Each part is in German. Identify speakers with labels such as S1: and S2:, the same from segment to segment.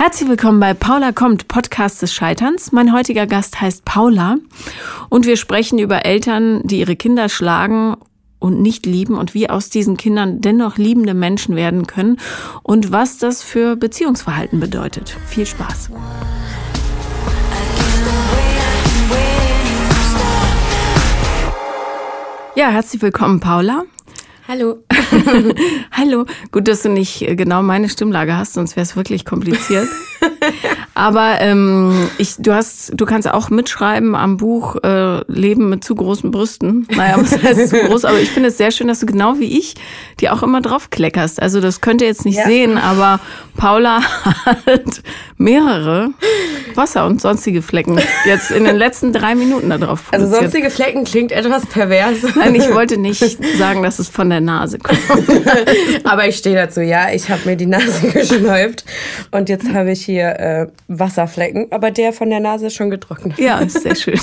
S1: Herzlich willkommen bei Paula kommt, Podcast des Scheiterns. Mein heutiger Gast heißt Paula und wir sprechen über Eltern, die ihre Kinder schlagen und nicht lieben und wie aus diesen Kindern dennoch liebende Menschen werden können und was das für Beziehungsverhalten bedeutet. Viel Spaß. Ja, herzlich willkommen, Paula.
S2: Hallo.
S1: Hallo. Gut, dass du nicht genau meine Stimmlage hast, sonst wäre es wirklich kompliziert. Aber ähm, ich, du hast, du kannst auch mitschreiben am Buch äh, Leben mit zu großen Brüsten. Naja, was heißt zu groß? Aber ich finde es sehr schön, dass du genau wie ich die auch immer drauf kleckerst. Also das könnt ihr jetzt nicht ja. sehen, aber Paula hat mehrere Wasser und sonstige Flecken jetzt in den letzten drei Minuten da drauf.
S2: Also sonstige Flecken klingt etwas pervers.
S1: Nein, ich wollte nicht sagen, dass es von der Nase kommt.
S2: aber ich stehe dazu, ja. Ich habe mir die Nase geschnäubt und jetzt habe ich hier äh, Wasserflecken, aber der von der Nase ist schon getrocknet.
S1: Ja, ist sehr schön.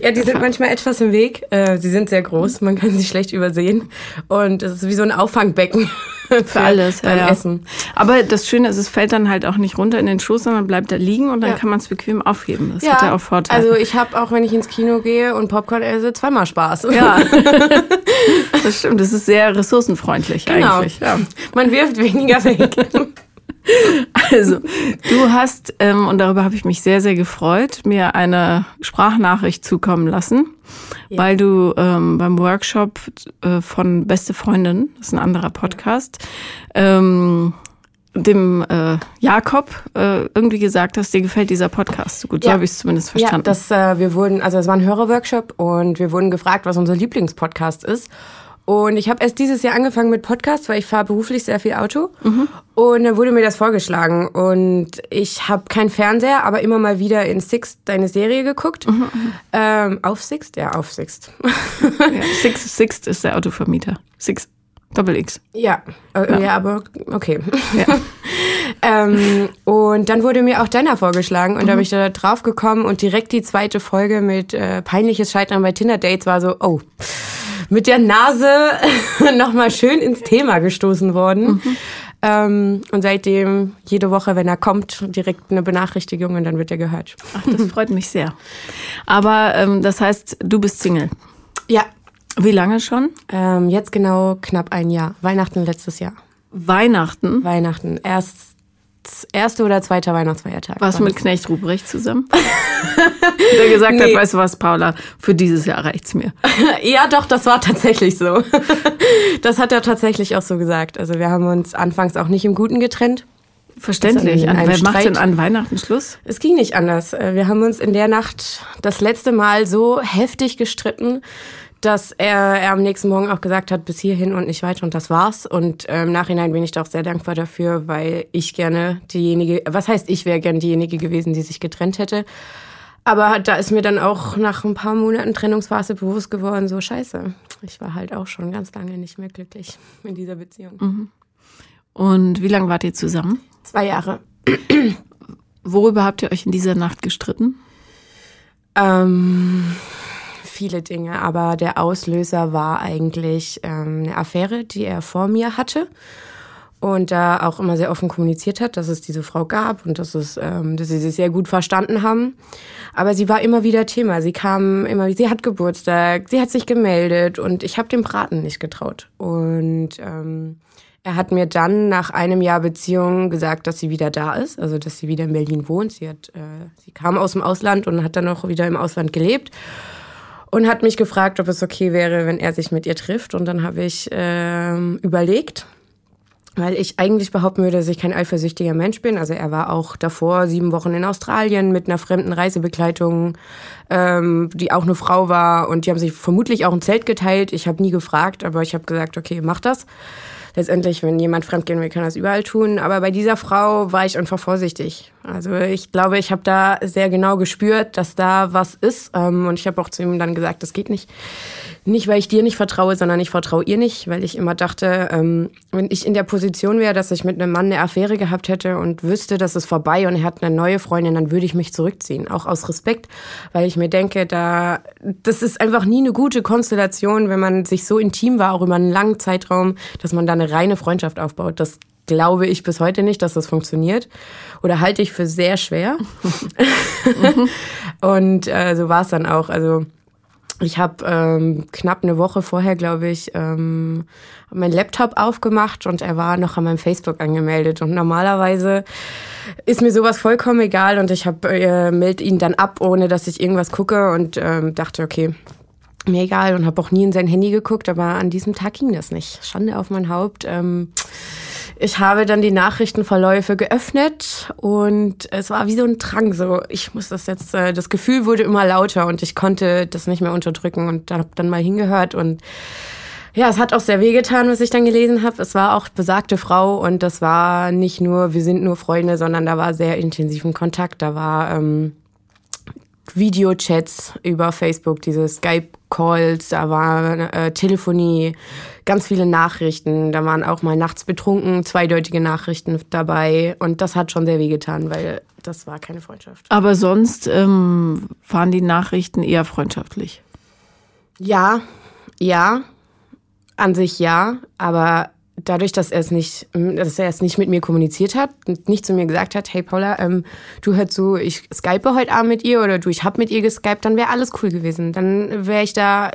S2: ja, die sind manchmal etwas im Weg. Äh, sie sind sehr groß, man kann sie schlecht übersehen. Und es ist wie so ein Auffangbecken.
S1: Für, für alles, beim ja, Essen. Aber das Schöne ist, es fällt dann halt auch nicht runter in den Schoß, sondern bleibt da liegen und dann ja. kann man es bequem aufheben. Das ja, hat ja auch Vorteile.
S2: Also ich habe auch, wenn ich ins Kino gehe und Popcorn esse, zweimal Spaß.
S1: Ja, das stimmt. Das ist sehr ressourcenfreundlich genau. eigentlich. Ja.
S2: Man wirft weniger weg.
S1: Also, du hast, ähm, und darüber habe ich mich sehr, sehr gefreut, mir eine Sprachnachricht zukommen lassen, ja. weil du ähm, beim Workshop äh, von Beste Freundin, das ist ein anderer Podcast, ähm, dem äh, Jakob äh, irgendwie gesagt hast, dir gefällt dieser Podcast so gut. Ja. So habe ich es zumindest verstanden.
S2: Ja, das, äh, wir wurden, also es war ein Hörerworkshop und wir wurden gefragt, was unser Lieblingspodcast ist. Und ich habe erst dieses Jahr angefangen mit Podcasts, weil ich fahre beruflich sehr viel Auto. Mhm. Und dann wurde mir das vorgeschlagen. Und ich habe keinen Fernseher, aber immer mal wieder in Sixt deine Serie geguckt. Mhm. mhm. Ähm, auf Sixt? Ja, auf Sixt.
S1: ja, Sixt, Sixt ist der Autovermieter. Sixt. Doppel X.
S2: Ja, äh, ja. ja, aber okay. Ja. ähm, und dann wurde mir auch Jenna vorgeschlagen und mhm. da bin ich da drauf gekommen und direkt die zweite Folge mit äh, peinliches Scheitern bei Tinder Dates war so, oh, mit der Nase nochmal schön ins Thema gestoßen worden. Mhm. Ähm, und seitdem jede Woche, wenn er kommt, direkt eine Benachrichtigung und dann wird er gehört.
S1: Ach, das freut mich sehr. Aber ähm, das heißt, du bist Single?
S2: Ja.
S1: Wie lange schon?
S2: Ähm, jetzt genau knapp ein Jahr. Weihnachten letztes Jahr.
S1: Weihnachten?
S2: Weihnachten. Erst erste oder zweiter Weihnachtsfeiertag.
S1: Warst du mit Knecht Ruprecht zusammen? Der gesagt nee. hat, weißt du was, Paula, für dieses Jahr reicht's mir.
S2: ja, doch, das war tatsächlich so. das hat er tatsächlich auch so gesagt. Also wir haben uns anfangs auch nicht im Guten getrennt.
S1: Verständlich. An, wer Streit. macht denn an Weihnachten Schluss?
S2: Es ging nicht anders. Äh, wir haben uns in der Nacht das letzte Mal so heftig gestritten, dass er, er am nächsten Morgen auch gesagt hat, bis hierhin und nicht weiter und das war's. Und äh, im Nachhinein bin ich da auch sehr dankbar dafür, weil ich gerne diejenige, was heißt, ich wäre gerne diejenige gewesen, die sich getrennt hätte. Aber da ist mir dann auch nach ein paar Monaten Trennungsphase bewusst geworden, so scheiße. Ich war halt auch schon ganz lange nicht mehr glücklich in dieser Beziehung. Mhm.
S1: Und wie lange wart ihr zusammen?
S2: Zwei Jahre.
S1: Worüber habt ihr euch in dieser Nacht gestritten?
S2: Ähm, viele Dinge, aber der Auslöser war eigentlich ähm, eine Affäre, die er vor mir hatte und da auch immer sehr offen kommuniziert hat, dass es diese Frau gab und dass, es, ähm, dass sie sich sehr gut verstanden haben. Aber sie war immer wieder Thema. Sie kam immer, sie hat Geburtstag, sie hat sich gemeldet und ich habe dem Braten nicht getraut. Und ähm, er hat mir dann nach einem Jahr Beziehung gesagt, dass sie wieder da ist, also dass sie wieder in Berlin wohnt. Sie, hat, äh, sie kam aus dem Ausland und hat dann auch wieder im Ausland gelebt und hat mich gefragt, ob es okay wäre, wenn er sich mit ihr trifft. Und dann habe ich ähm, überlegt, weil ich eigentlich behaupten würde, dass ich kein eifersüchtiger Mensch bin. Also er war auch davor sieben Wochen in Australien mit einer fremden Reisebegleitung, ähm, die auch eine Frau war. Und die haben sich vermutlich auch ein Zelt geteilt. Ich habe nie gefragt, aber ich habe gesagt, okay, mach das letztendlich, wenn jemand fremdgehen will, kann das überall tun. Aber bei dieser Frau war ich einfach vorsichtig. Also ich glaube, ich habe da sehr genau gespürt, dass da was ist. Ähm, und ich habe auch zu ihm dann gesagt, das geht nicht. Nicht, weil ich dir nicht vertraue, sondern ich vertraue ihr nicht, weil ich immer dachte, ähm, wenn ich in der Position wäre, dass ich mit einem Mann eine Affäre gehabt hätte und wüsste, dass es vorbei und er hat eine neue Freundin, dann würde ich mich zurückziehen. Auch aus Respekt, weil ich mir denke, da, das ist einfach nie eine gute Konstellation, wenn man sich so intim war, auch über einen langen Zeitraum, dass man da eine reine Freundschaft aufbaut. Das glaube ich bis heute nicht, dass das funktioniert. Oder halte ich für sehr schwer. und äh, so war es dann auch. Also ich habe ähm, knapp eine Woche vorher, glaube ich, ähm, meinen Laptop aufgemacht und er war noch an meinem Facebook angemeldet. Und normalerweise ist mir sowas vollkommen egal und ich habe äh, melde ihn dann ab, ohne dass ich irgendwas gucke und ähm, dachte, okay, mir egal und habe auch nie in sein Handy geguckt, aber an diesem Tag ging das nicht. Schande auf mein Haupt. Ähm, ich habe dann die Nachrichtenverläufe geöffnet und es war wie so ein Drang. So, ich muss das jetzt, äh, das Gefühl wurde immer lauter und ich konnte das nicht mehr unterdrücken und habe dann mal hingehört und ja, es hat auch sehr wehgetan, was ich dann gelesen habe. Es war auch besagte Frau und das war nicht nur, wir sind nur Freunde, sondern da war sehr intensiven Kontakt. Da war ähm, Videochats über Facebook, diese Skype-Calls, da war äh, Telefonie, ganz viele Nachrichten. Da waren auch mal nachts betrunken, zweideutige Nachrichten dabei. Und das hat schon sehr wehgetan, weil das war keine Freundschaft.
S1: Aber sonst ähm, waren die Nachrichten eher freundschaftlich.
S2: Ja, ja, an sich ja, aber dadurch, dass er es nicht, dass er es nicht mit mir kommuniziert hat, nicht zu mir gesagt hat, hey Paula, ähm, du hörst so, ich skype heute Abend mit ihr oder du, ich hab mit ihr geskypt, dann wäre alles cool gewesen. Dann wäre ich da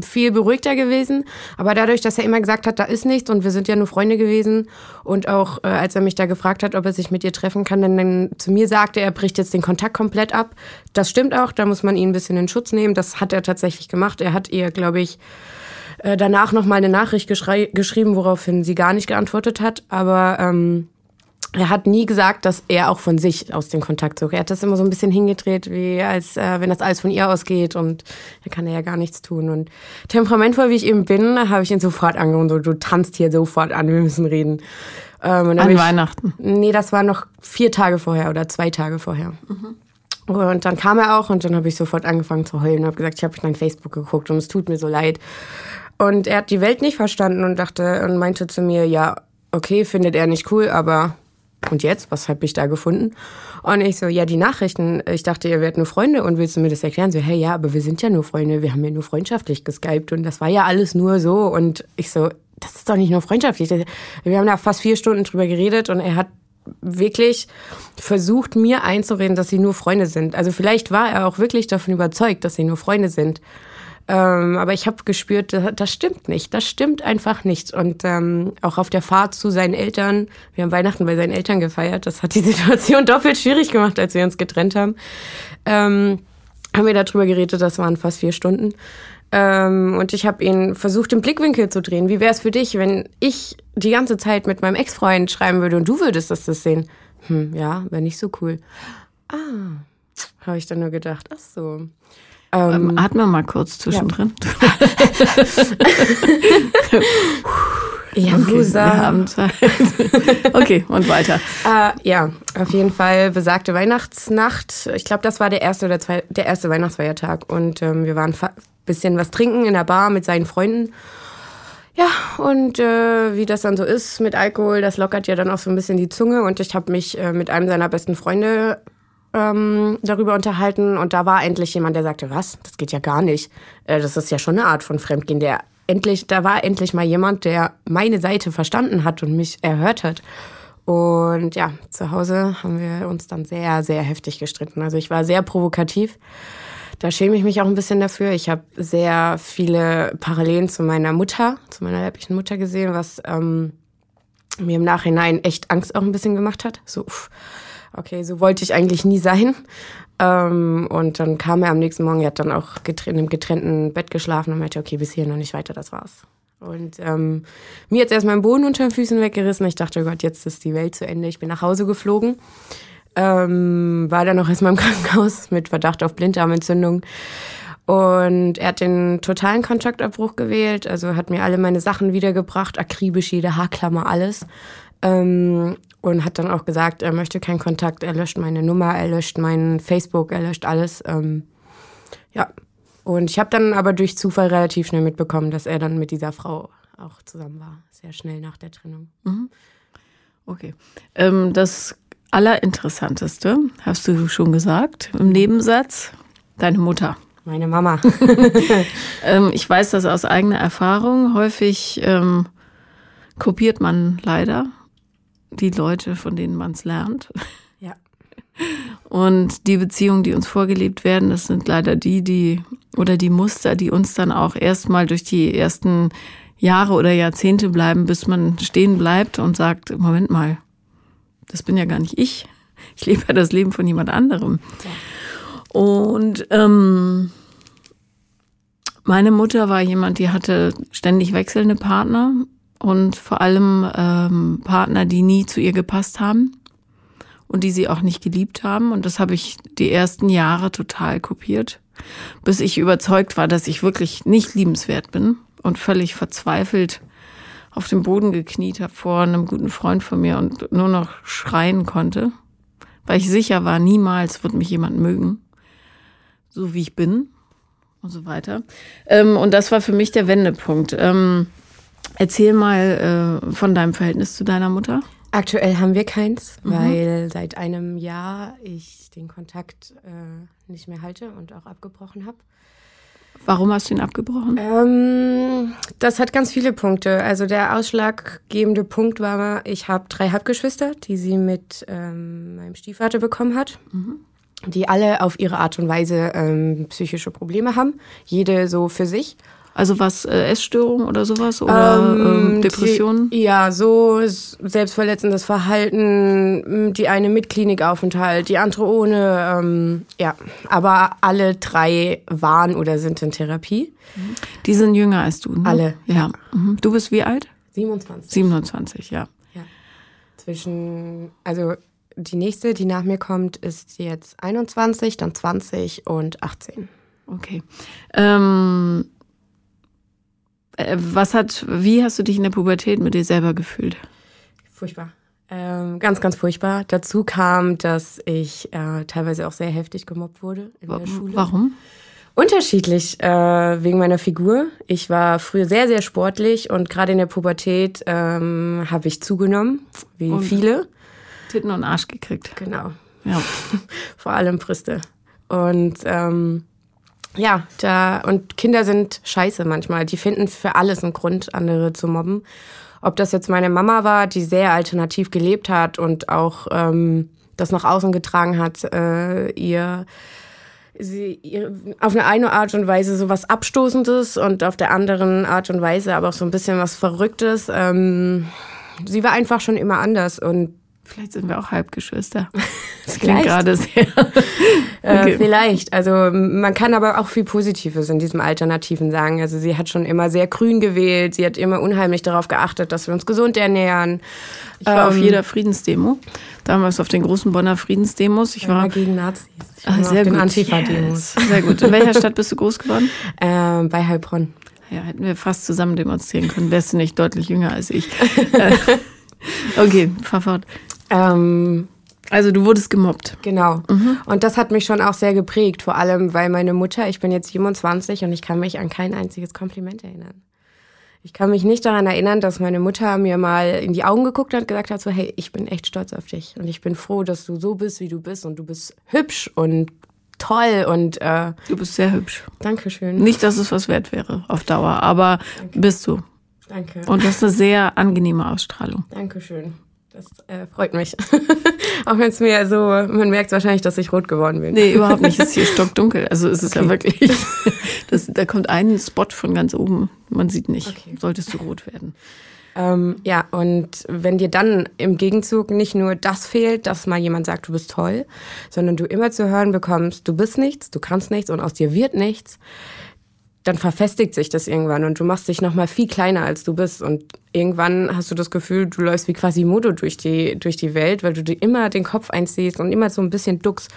S2: viel beruhigter gewesen. Aber dadurch, dass er immer gesagt hat, da ist nichts und wir sind ja nur Freunde gewesen und auch äh, als er mich da gefragt hat, ob er sich mit ihr treffen kann, dann, dann zu mir sagte, er bricht jetzt den Kontakt komplett ab. Das stimmt auch, da muss man ihn ein bisschen in Schutz nehmen. Das hat er tatsächlich gemacht. Er hat ihr, glaube ich, äh, danach noch mal eine Nachricht geschrieben, woraufhin sie gar nicht geantwortet hat. Aber ähm, er hat nie gesagt, dass er auch von sich aus den Kontakt sucht. Er hat das immer so ein bisschen hingedreht, wie als äh, wenn das alles von ihr ausgeht und da kann er ja gar nichts tun. Und temperamentvoll wie ich eben bin, habe ich ihn sofort angerufen, so du tanzt hier sofort an, wir müssen reden.
S1: Ähm, an
S2: ich,
S1: Weihnachten?
S2: Nee, das war noch vier Tage vorher oder zwei Tage vorher. Mhm. Und dann kam er auch und dann habe ich sofort angefangen zu heulen und habe gesagt, ich habe dein Facebook geguckt und es tut mir so leid. Und er hat die Welt nicht verstanden und dachte und meinte zu mir, ja, okay, findet er nicht cool, aber und jetzt, was habe ich da gefunden? Und ich so, ja, die Nachrichten. Ich dachte, ihr werdet nur Freunde und willst du mir das erklären? So, hey, ja, aber wir sind ja nur Freunde, wir haben ja nur freundschaftlich geskypt und das war ja alles nur so. Und ich so, das ist doch nicht nur freundschaftlich. Wir haben da fast vier Stunden drüber geredet und er hat wirklich versucht, mir einzureden, dass sie nur Freunde sind. Also vielleicht war er auch wirklich davon überzeugt, dass sie nur Freunde sind. Ähm, aber ich habe gespürt, das, stimmt nicht. Das stimmt einfach nicht. Und ähm, auch auf der Fahrt zu seinen Eltern, wir haben Weihnachten bei seinen Eltern gefeiert, das hat die Situation doppelt schwierig gemacht, als wir uns getrennt haben. Ähm, haben wir darüber geredet, das waren fast vier Stunden. Ähm, und ich habe ihn versucht, den Blickwinkel zu drehen. Wie wäre es für dich, wenn ich die ganze Zeit mit meinem Ex-Freund schreiben würde und du würdest das, das sehen? Hm, ja, wäre nicht so cool. Ah, habe ich dann nur gedacht, ach so.
S1: Ähm, Atmen wir mal kurz zwischendrin.
S2: Ja, okay, wir haben
S1: Zeit. okay, und weiter.
S2: Äh, ja, auf jeden Fall besagte Weihnachtsnacht. Ich glaube, das war der erste oder zwei, der erste Weihnachtsfeiertag. Und ähm, wir waren ein bisschen was trinken in der Bar mit seinen Freunden. Ja, und äh, wie das dann so ist mit Alkohol, das lockert ja dann auch so ein bisschen die Zunge. Und ich habe mich äh, mit einem seiner besten Freunde ähm, darüber unterhalten und da war endlich jemand, der sagte, was, das geht ja gar nicht. Äh, das ist ja schon eine Art von Fremdgehen. Der endlich, da war endlich mal jemand, der meine Seite verstanden hat und mich erhört hat. Und ja, zu Hause haben wir uns dann sehr, sehr heftig gestritten. Also ich war sehr provokativ. Da schäme ich mich auch ein bisschen dafür. Ich habe sehr viele Parallelen zu meiner Mutter, zu meiner leiblichen Mutter gesehen, was ähm, mir im Nachhinein echt Angst auch ein bisschen gemacht hat. So, uff, okay, so wollte ich eigentlich nie sein. Ähm, und dann kam er am nächsten Morgen, er hat dann auch in einem getrennten Bett geschlafen und meinte, okay, bis hier noch nicht weiter, das war's. Und ähm, mir jetzt erstmal den Boden unter den Füßen weggerissen. Ich dachte, oh Gott, jetzt ist die Welt zu Ende. Ich bin nach Hause geflogen. Ähm, war dann noch erstmal im Krankenhaus mit Verdacht auf Blinddarmentzündung. Und er hat den totalen Kontaktabbruch gewählt, also hat mir alle meine Sachen wiedergebracht, akribisch jede Haarklammer, alles. Ähm, und hat dann auch gesagt, er möchte keinen Kontakt, er löscht meine Nummer, er löscht mein Facebook, er löscht alles. Ähm, ja. Und ich habe dann aber durch Zufall relativ schnell mitbekommen, dass er dann mit dieser Frau auch zusammen war, sehr schnell nach der Trennung. Mhm.
S1: Okay. Ähm, das Allerinteressanteste, hast du schon gesagt, im Nebensatz, deine Mutter.
S2: Meine Mama.
S1: ähm, ich weiß das aus eigener Erfahrung. Häufig ähm, kopiert man leider die Leute, von denen man es lernt.
S2: Ja.
S1: Und die Beziehungen, die uns vorgelebt werden, das sind leider die, die oder die Muster, die uns dann auch erstmal durch die ersten Jahre oder Jahrzehnte bleiben, bis man stehen bleibt und sagt, Moment mal, das bin ja gar nicht ich. Ich lebe ja das Leben von jemand anderem. Ja. Und ähm, meine Mutter war jemand, die hatte ständig wechselnde Partner und vor allem ähm, Partner, die nie zu ihr gepasst haben und die sie auch nicht geliebt haben. Und das habe ich die ersten Jahre total kopiert, bis ich überzeugt war, dass ich wirklich nicht liebenswert bin und völlig verzweifelt auf dem Boden gekniet habe vor einem guten Freund von mir und nur noch schreien konnte, weil ich sicher war, niemals wird mich jemand mögen, so wie ich bin und so weiter. Ähm, und das war für mich der Wendepunkt. Erzähl mal äh, von deinem Verhältnis zu deiner Mutter.
S2: Aktuell haben wir keins, mhm. weil seit einem Jahr ich den Kontakt äh, nicht mehr halte und auch abgebrochen habe.
S1: Warum hast du ihn abgebrochen?
S2: Ähm, das hat ganz viele Punkte. Also der ausschlaggebende Punkt war, ich habe drei Halbgeschwister, die sie mit ähm, meinem Stiefvater bekommen hat. Mhm. Die alle auf ihre Art und Weise ähm, psychische Probleme haben. Jede so für sich.
S1: Also was, äh, Essstörung oder sowas? Oder ähm, ähm, Depressionen?
S2: Die, ja, so selbstverletzendes Verhalten, die eine mit Klinikaufenthalt, die andere ohne. Ähm, ja, aber alle drei waren oder sind in Therapie.
S1: Die sind jünger als du, ne?
S2: Alle.
S1: Ja. ja. Mhm. Du bist wie alt?
S2: 27.
S1: 27, ja.
S2: Ja. Zwischen, also die nächste, die nach mir kommt, ist jetzt 21, dann 20 und 18.
S1: Okay. Ähm äh, was hat, wie hast du dich in der Pubertät mit dir selber gefühlt?
S2: Furchtbar. Ähm, ganz, ganz furchtbar. Dazu kam, dass ich äh, teilweise auch sehr heftig gemobbt wurde in der Schule.
S1: Warum?
S2: Unterschiedlich, äh, wegen meiner Figur. Ich war früher sehr, sehr sportlich und gerade in der Pubertät ähm, habe ich zugenommen, wie und viele.
S1: Titten und Arsch gekriegt.
S2: Genau. Ja. Vor allem Brüste. Und ähm, ja, da, und Kinder sind scheiße manchmal. Die finden für alles einen Grund, andere zu mobben. Ob das jetzt meine Mama war, die sehr alternativ gelebt hat und auch ähm, das nach außen getragen hat, äh, ihr, sie, ihr auf eine eine Art und Weise so was Abstoßendes und auf der anderen Art und Weise aber auch so ein bisschen was Verrücktes. Ähm, sie war einfach schon immer anders und
S1: Vielleicht sind wir auch Halbgeschwister. Das klingt gerade sehr.
S2: Äh, okay. Äh, vielleicht. Also man kann aber auch viel Positives in diesem Alternativen sagen. Also sie hat schon immer sehr grün gewählt. Sie hat immer unheimlich darauf geachtet, dass wir uns gesund ernähren.
S1: Ich war ähm, auf jeder Friedensdemo. Damals auf den großen Bonner Friedensdemos. Ich war
S2: gegen Nazis.
S1: Ich ah, sehr gut. Antifa-Demos. Yes. Sehr gut. In welcher Stadt bist du groß geworden?
S2: Ähm, bei Heilbronn.
S1: Ja, hätten wir fast zusammen demonstrieren können. Wärst du nicht deutlich jünger als ich. Äh, okay, fahr fort. Ähm, also du wurdest gemobbt.
S2: Genau. Mhm. Und das hat mich schon auch sehr geprägt, vor allem weil meine Mutter, ich bin jetzt 27 und ich kann mich an kein einziges Kompliment erinnern. Ich kann mich nicht daran erinnern, dass meine Mutter mir mal in die Augen geguckt hat und gesagt hat, so hey, ich bin echt stolz auf dich und ich bin froh, dass du so bist, wie du bist und du bist hübsch und toll und äh,
S1: du bist sehr hübsch.
S2: Dankeschön.
S1: Nicht, dass es was wert wäre auf Dauer, aber Danke. bist du.
S2: Danke.
S1: Und du hast eine sehr angenehme Ausstrahlung.
S2: Dankeschön. Das äh, freut mich. Auch wenn es mir so, man merkt wahrscheinlich, dass ich rot geworden bin.
S1: Nee, überhaupt nicht. Es ist hier stockdunkel. Also es ist okay. ja wirklich, das, da kommt ein Spot von ganz oben. Man sieht nicht. Okay. Solltest du rot werden.
S2: Ähm, ja, und wenn dir dann im Gegenzug nicht nur das fehlt, dass mal jemand sagt, du bist toll, sondern du immer zu hören bekommst, du bist nichts, du kannst nichts und aus dir wird nichts, dann verfestigt sich das irgendwann und du machst dich noch mal viel kleiner als du bist und irgendwann hast du das Gefühl, du läufst wie Quasimodo durch die durch die Welt, weil du dir immer den Kopf einziehst und immer so ein bisschen duckst.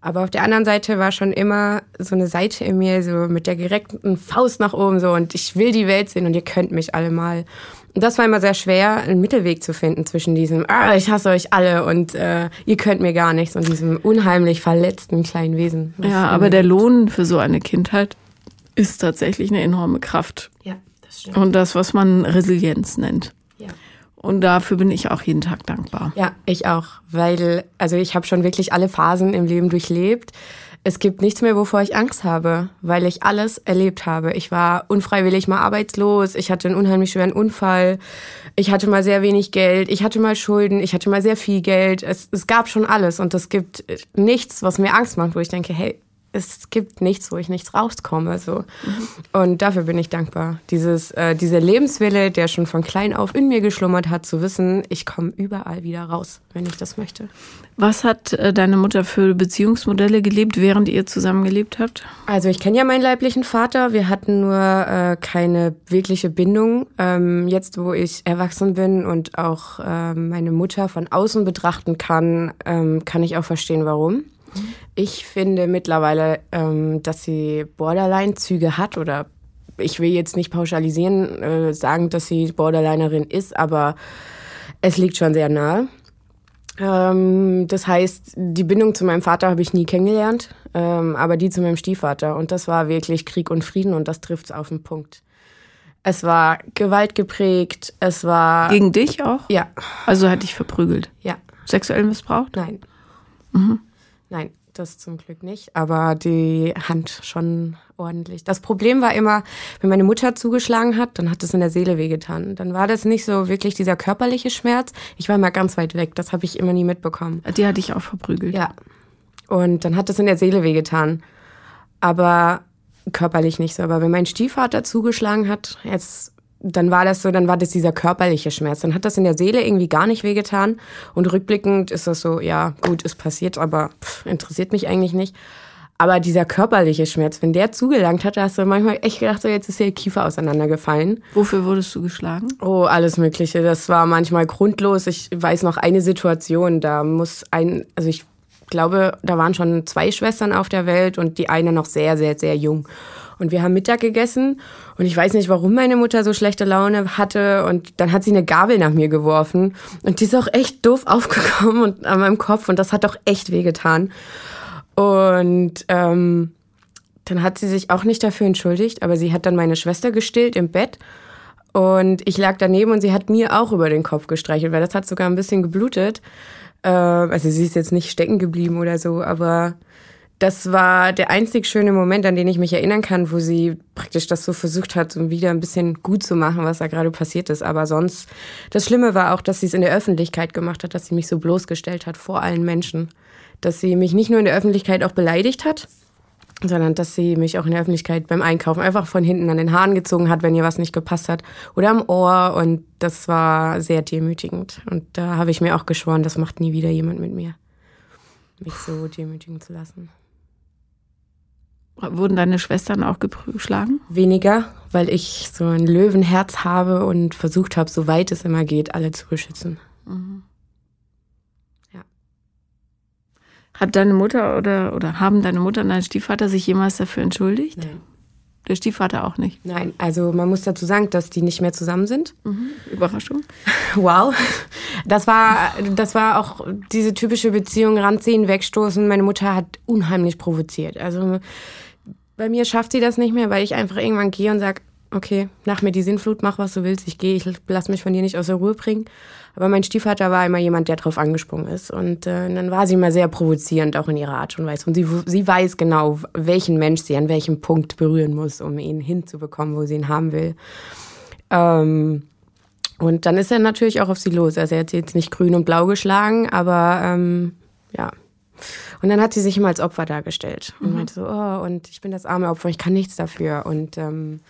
S2: Aber auf der anderen Seite war schon immer so eine Seite in mir, so mit der gereckten Faust nach oben so und ich will die Welt sehen und ihr könnt mich alle mal. Und das war immer sehr schwer, einen Mittelweg zu finden zwischen diesem, ah, ich hasse euch alle und äh, ihr könnt mir gar nichts und diesem unheimlich verletzten kleinen Wesen.
S1: Ja, aber der Lohn für so eine Kindheit ist tatsächlich eine enorme Kraft.
S2: Ja, das stimmt.
S1: Und das, was man Resilienz nennt.
S2: Ja.
S1: Und dafür bin ich auch jeden Tag dankbar.
S2: Ja, ich auch, weil also ich habe schon wirklich alle Phasen im Leben durchlebt. es gibt nichts mehr, wovor ich Angst habe, weil ich alles erlebt habe. Ich war unfreiwillig mal arbeitslos, ich hatte einen unheimlich schweren Unfall, ich hatte mal sehr wenig Geld, ich hatte mal Schulden, ich hatte mal sehr viel Geld. Es, es gab schon alles und es gibt nichts, was mir Angst macht, wo ich denke, hey, es gibt nichts, wo ich nichts rauskomme. So. Und dafür bin ich dankbar. Dieses, äh, dieser Lebenswille, der schon von klein auf in mir geschlummert hat, zu wissen, ich komme überall wieder raus, wenn ich das möchte.
S1: Was hat äh, deine Mutter für Beziehungsmodelle gelebt, während ihr zusammen gelebt habt?
S2: Also ich kenne ja meinen leiblichen Vater. Wir hatten nur äh, keine wirkliche Bindung. Ähm, jetzt, wo ich erwachsen bin und auch äh, meine Mutter von außen betrachten kann, ähm, kann ich auch verstehen, warum. Ich finde mittlerweile, ähm, dass sie Borderline-Züge hat oder ich will jetzt nicht pauschalisieren, äh, sagen, dass sie Borderlinerin ist, aber es liegt schon sehr nahe. Ähm, das heißt, die Bindung zu meinem Vater habe ich nie kennengelernt, ähm, aber die zu meinem Stiefvater. Und das war wirklich Krieg und Frieden und das trifft es auf den Punkt. Es war gewaltgeprägt, es war.
S1: Gegen dich auch?
S2: Ja.
S1: Also hat dich verprügelt?
S2: Ja.
S1: Sexuell missbraucht?
S2: Nein. Mhm. Nein, das zum Glück nicht, aber die Hand schon ordentlich. Das Problem war immer, wenn meine Mutter zugeschlagen hat, dann hat es in der Seele wehgetan. Dann war das nicht so wirklich dieser körperliche Schmerz. Ich war immer ganz weit weg, das habe ich immer nie mitbekommen.
S1: Die hatte ich auch verprügelt.
S2: Ja. Und dann hat es in der Seele wehgetan. Aber körperlich nicht so. Aber wenn mein Stiefvater zugeschlagen hat, jetzt dann war das so, dann war das dieser körperliche Schmerz. Dann hat das in der Seele irgendwie gar nicht wehgetan. Und rückblickend ist das so, ja, gut, ist passiert, aber pff, interessiert mich eigentlich nicht. Aber dieser körperliche Schmerz, wenn der zugelangt hat, da hast du manchmal echt gedacht, so jetzt ist der Kiefer auseinandergefallen.
S1: Wofür wurdest du geschlagen?
S2: Oh, alles Mögliche. Das war manchmal grundlos. Ich weiß noch eine Situation, da muss ein, also ich glaube, da waren schon zwei Schwestern auf der Welt und die eine noch sehr, sehr, sehr jung. Und wir haben Mittag gegessen und ich weiß nicht, warum meine Mutter so schlechte Laune hatte. Und dann hat sie eine Gabel nach mir geworfen und die ist auch echt doof aufgekommen und an meinem Kopf und das hat doch echt wehgetan. Und ähm, dann hat sie sich auch nicht dafür entschuldigt, aber sie hat dann meine Schwester gestillt im Bett. Und ich lag daneben und sie hat mir auch über den Kopf gestreichelt, weil das hat sogar ein bisschen geblutet. Äh, also sie ist jetzt nicht stecken geblieben oder so, aber das war der einzig schöne Moment, an den ich mich erinnern kann, wo sie praktisch das so versucht hat, um wieder ein bisschen gut zu machen, was da gerade passiert ist. Aber sonst, das Schlimme war auch, dass sie es in der Öffentlichkeit gemacht hat, dass sie mich so bloßgestellt hat vor allen Menschen. Dass sie mich nicht nur in der Öffentlichkeit auch beleidigt hat, sondern dass sie mich auch in der Öffentlichkeit beim Einkaufen einfach von hinten an den Haaren gezogen hat, wenn ihr was nicht gepasst hat oder am Ohr und das war sehr demütigend und da habe ich mir auch geschworen, das macht nie wieder jemand mit mir, mich so demütigen zu lassen.
S1: Wurden deine Schwestern auch geschlagen?
S2: Weniger, weil ich so ein Löwenherz habe und versucht habe, so weit es immer geht, alle zu beschützen. Mhm.
S1: Ja. Hat deine Mutter oder, oder haben deine Mutter und dein Stiefvater sich jemals dafür entschuldigt?
S2: Nein.
S1: Der Stiefvater auch nicht?
S2: Nein, also man muss dazu sagen, dass die nicht mehr zusammen sind.
S1: Mhm. Überraschung.
S2: Wow. Das war, das war auch diese typische Beziehung, ranziehen, wegstoßen. Meine Mutter hat unheimlich provoziert. Also bei mir schafft sie das nicht mehr, weil ich einfach irgendwann gehe und sage, okay, nach mir die Sinnflut, mach was du willst, ich gehe, ich lass mich von dir nicht aus der Ruhe bringen. Aber mein Stiefvater war immer jemand, der drauf angesprungen ist. Und äh, dann war sie immer sehr provozierend, auch in ihrer Art und Weise. Und sie, sie weiß genau, welchen Mensch sie an welchem Punkt berühren muss, um ihn hinzubekommen, wo sie ihn haben will. Ähm, und dann ist er natürlich auch auf sie los. Also er hat sie jetzt nicht grün und blau geschlagen, aber ähm, ja, und dann hat sie sich immer als Opfer dargestellt und mhm. meinte so, oh, und ich bin das arme Opfer, ich kann nichts dafür. Und ähm,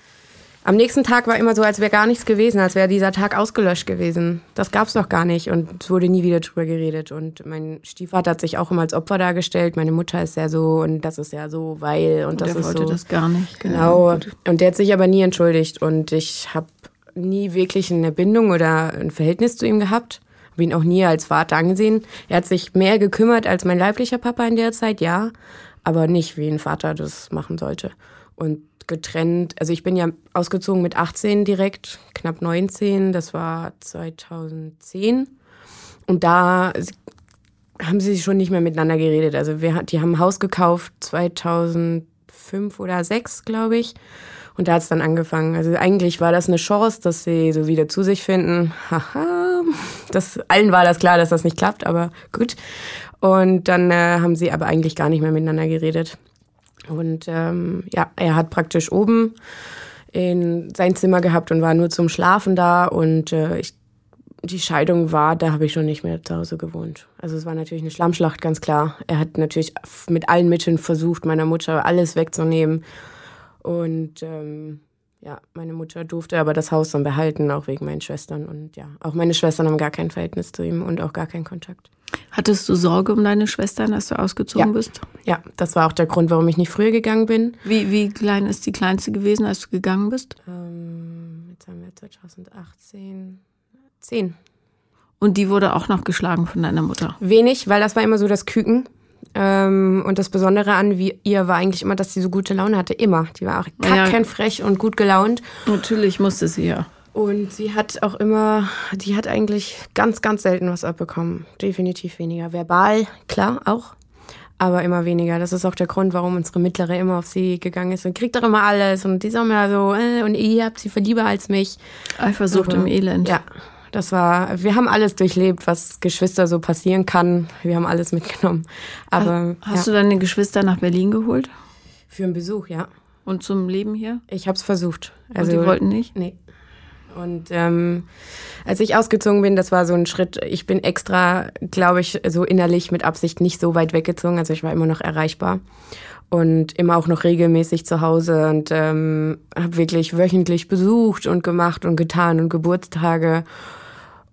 S2: am nächsten Tag war immer so, als wäre gar nichts gewesen, als wäre dieser Tag ausgelöscht gewesen. Das gab es doch gar nicht und es wurde nie wieder drüber geredet. Und mein Stiefvater hat sich auch immer als Opfer dargestellt. Meine Mutter ist ja so und das ist ja so, weil und, und das
S1: der
S2: ist
S1: wollte
S2: so.
S1: das gar nicht.
S2: Genau. genau. Und der hat sich aber nie entschuldigt und ich habe nie wirklich eine Bindung oder ein Verhältnis zu ihm gehabt habe ihn auch nie als Vater angesehen. Er hat sich mehr gekümmert als mein leiblicher Papa in der Zeit, ja, aber nicht wie ein Vater das machen sollte. Und getrennt, also ich bin ja ausgezogen mit 18 direkt, knapp 19, das war 2010. Und da haben sie schon nicht mehr miteinander geredet. Also wir, die haben ein Haus gekauft 2005 oder 2006, glaube ich. Und da hat es dann angefangen. Also eigentlich war das eine Chance, dass sie so wieder zu sich finden. Haha, Das, allen war das klar, dass das nicht klappt, aber gut. Und dann äh, haben sie aber eigentlich gar nicht mehr miteinander geredet. Und ähm, ja, er hat praktisch oben in sein Zimmer gehabt und war nur zum Schlafen da. Und äh, ich, die Scheidung war, da habe ich schon nicht mehr zu Hause gewohnt. Also es war natürlich eine Schlammschlacht, ganz klar. Er hat natürlich mit allen Mitteln versucht, meiner Mutter alles wegzunehmen. Und ähm, ja, meine Mutter durfte aber das Haus dann behalten, auch wegen meinen Schwestern. Und ja, auch meine Schwestern haben gar kein Verhältnis zu ihm und auch gar keinen Kontakt.
S1: Hattest du Sorge um deine Schwestern, als du ausgezogen
S2: ja.
S1: bist?
S2: Ja, das war auch der Grund, warum ich nicht früher gegangen bin.
S1: Wie, wie klein ist die kleinste gewesen, als du gegangen bist?
S2: Ähm, jetzt haben wir 2018 zehn.
S1: Und die wurde auch noch geschlagen von deiner Mutter?
S2: Wenig, weil das war immer so das Küken. Ähm, und das Besondere an wie ihr war eigentlich immer, dass sie so gute Laune hatte. Immer. Die war auch kackernfrech ja. und gut gelaunt.
S1: Natürlich musste sie ja.
S2: Und sie hat auch immer, die hat eigentlich ganz, ganz selten was abbekommen. Definitiv weniger. Verbal, klar, auch. Aber immer weniger. Das ist auch der Grund, warum unsere Mittlere immer auf sie gegangen ist und kriegt doch immer alles. Und die ist auch immer so, äh, und ihr habt sie für lieber als mich.
S1: Eifersucht im Elend.
S2: Ja, das war, wir haben alles durchlebt, was Geschwister so passieren kann. Wir haben alles mitgenommen. Aber
S1: hast ja. du deine Geschwister nach Berlin geholt?
S2: Für einen Besuch, ja.
S1: Und zum Leben hier?
S2: Ich habe es versucht.
S1: Also Und die wollten nicht?
S2: Nee. Und ähm, als ich ausgezogen bin, das war so ein Schritt. Ich bin extra, glaube ich, so innerlich mit Absicht nicht so weit weggezogen. Also ich war immer noch erreichbar und immer auch noch regelmäßig zu Hause und ähm, habe wirklich wöchentlich besucht und gemacht und getan und Geburtstage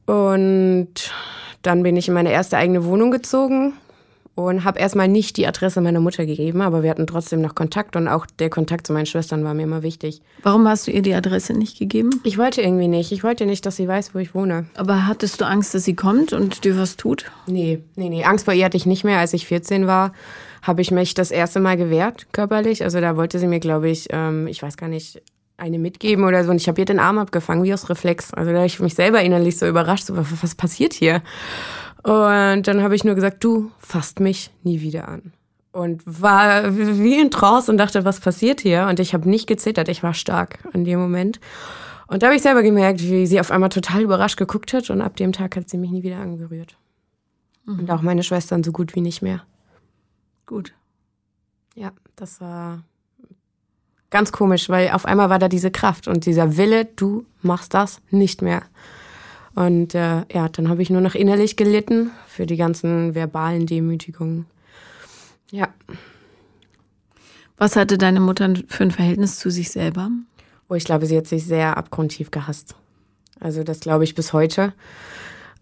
S2: und dann bin ich in meine erste eigene Wohnung gezogen und habe erstmal nicht die Adresse meiner Mutter gegeben, aber wir hatten trotzdem noch Kontakt und auch der Kontakt zu meinen Schwestern war mir immer wichtig.
S1: Warum hast du ihr die Adresse nicht gegeben?
S2: Ich wollte irgendwie nicht. Ich wollte nicht, dass sie weiß, wo ich wohne.
S1: Aber hattest du Angst, dass sie kommt und dir was tut?
S2: Nee, nee, nee. Angst vor ihr hatte ich nicht mehr. Als ich 14 war, habe ich mich das erste Mal gewehrt, körperlich. Also da wollte sie mir, glaube ich, ähm, ich weiß gar nicht, eine mitgeben oder so. Und ich habe ihr den Arm abgefangen, wie aus Reflex. Also da habe ich mich selber innerlich so überrascht, so, was passiert hier? Und dann habe ich nur gesagt, du fasst mich nie wieder an. Und war wie in Trance und dachte, was passiert hier? Und ich habe nicht gezittert, ich war stark in dem Moment. Und da habe ich selber gemerkt, wie sie auf einmal total überrascht geguckt hat. Und ab dem Tag hat sie mich nie wieder angerührt. Mhm. Und auch meine Schwestern so gut wie nicht mehr.
S1: Gut.
S2: Ja, das war Ganz komisch, weil auf einmal war da diese Kraft und dieser Wille, du machst das nicht mehr. Und äh, ja, dann habe ich nur noch innerlich gelitten für die ganzen verbalen Demütigungen. Ja.
S1: Was hatte deine Mutter für ein Verhältnis zu sich selber?
S2: Oh, ich glaube, sie hat sich sehr abgrundtief gehasst. Also das glaube ich bis heute.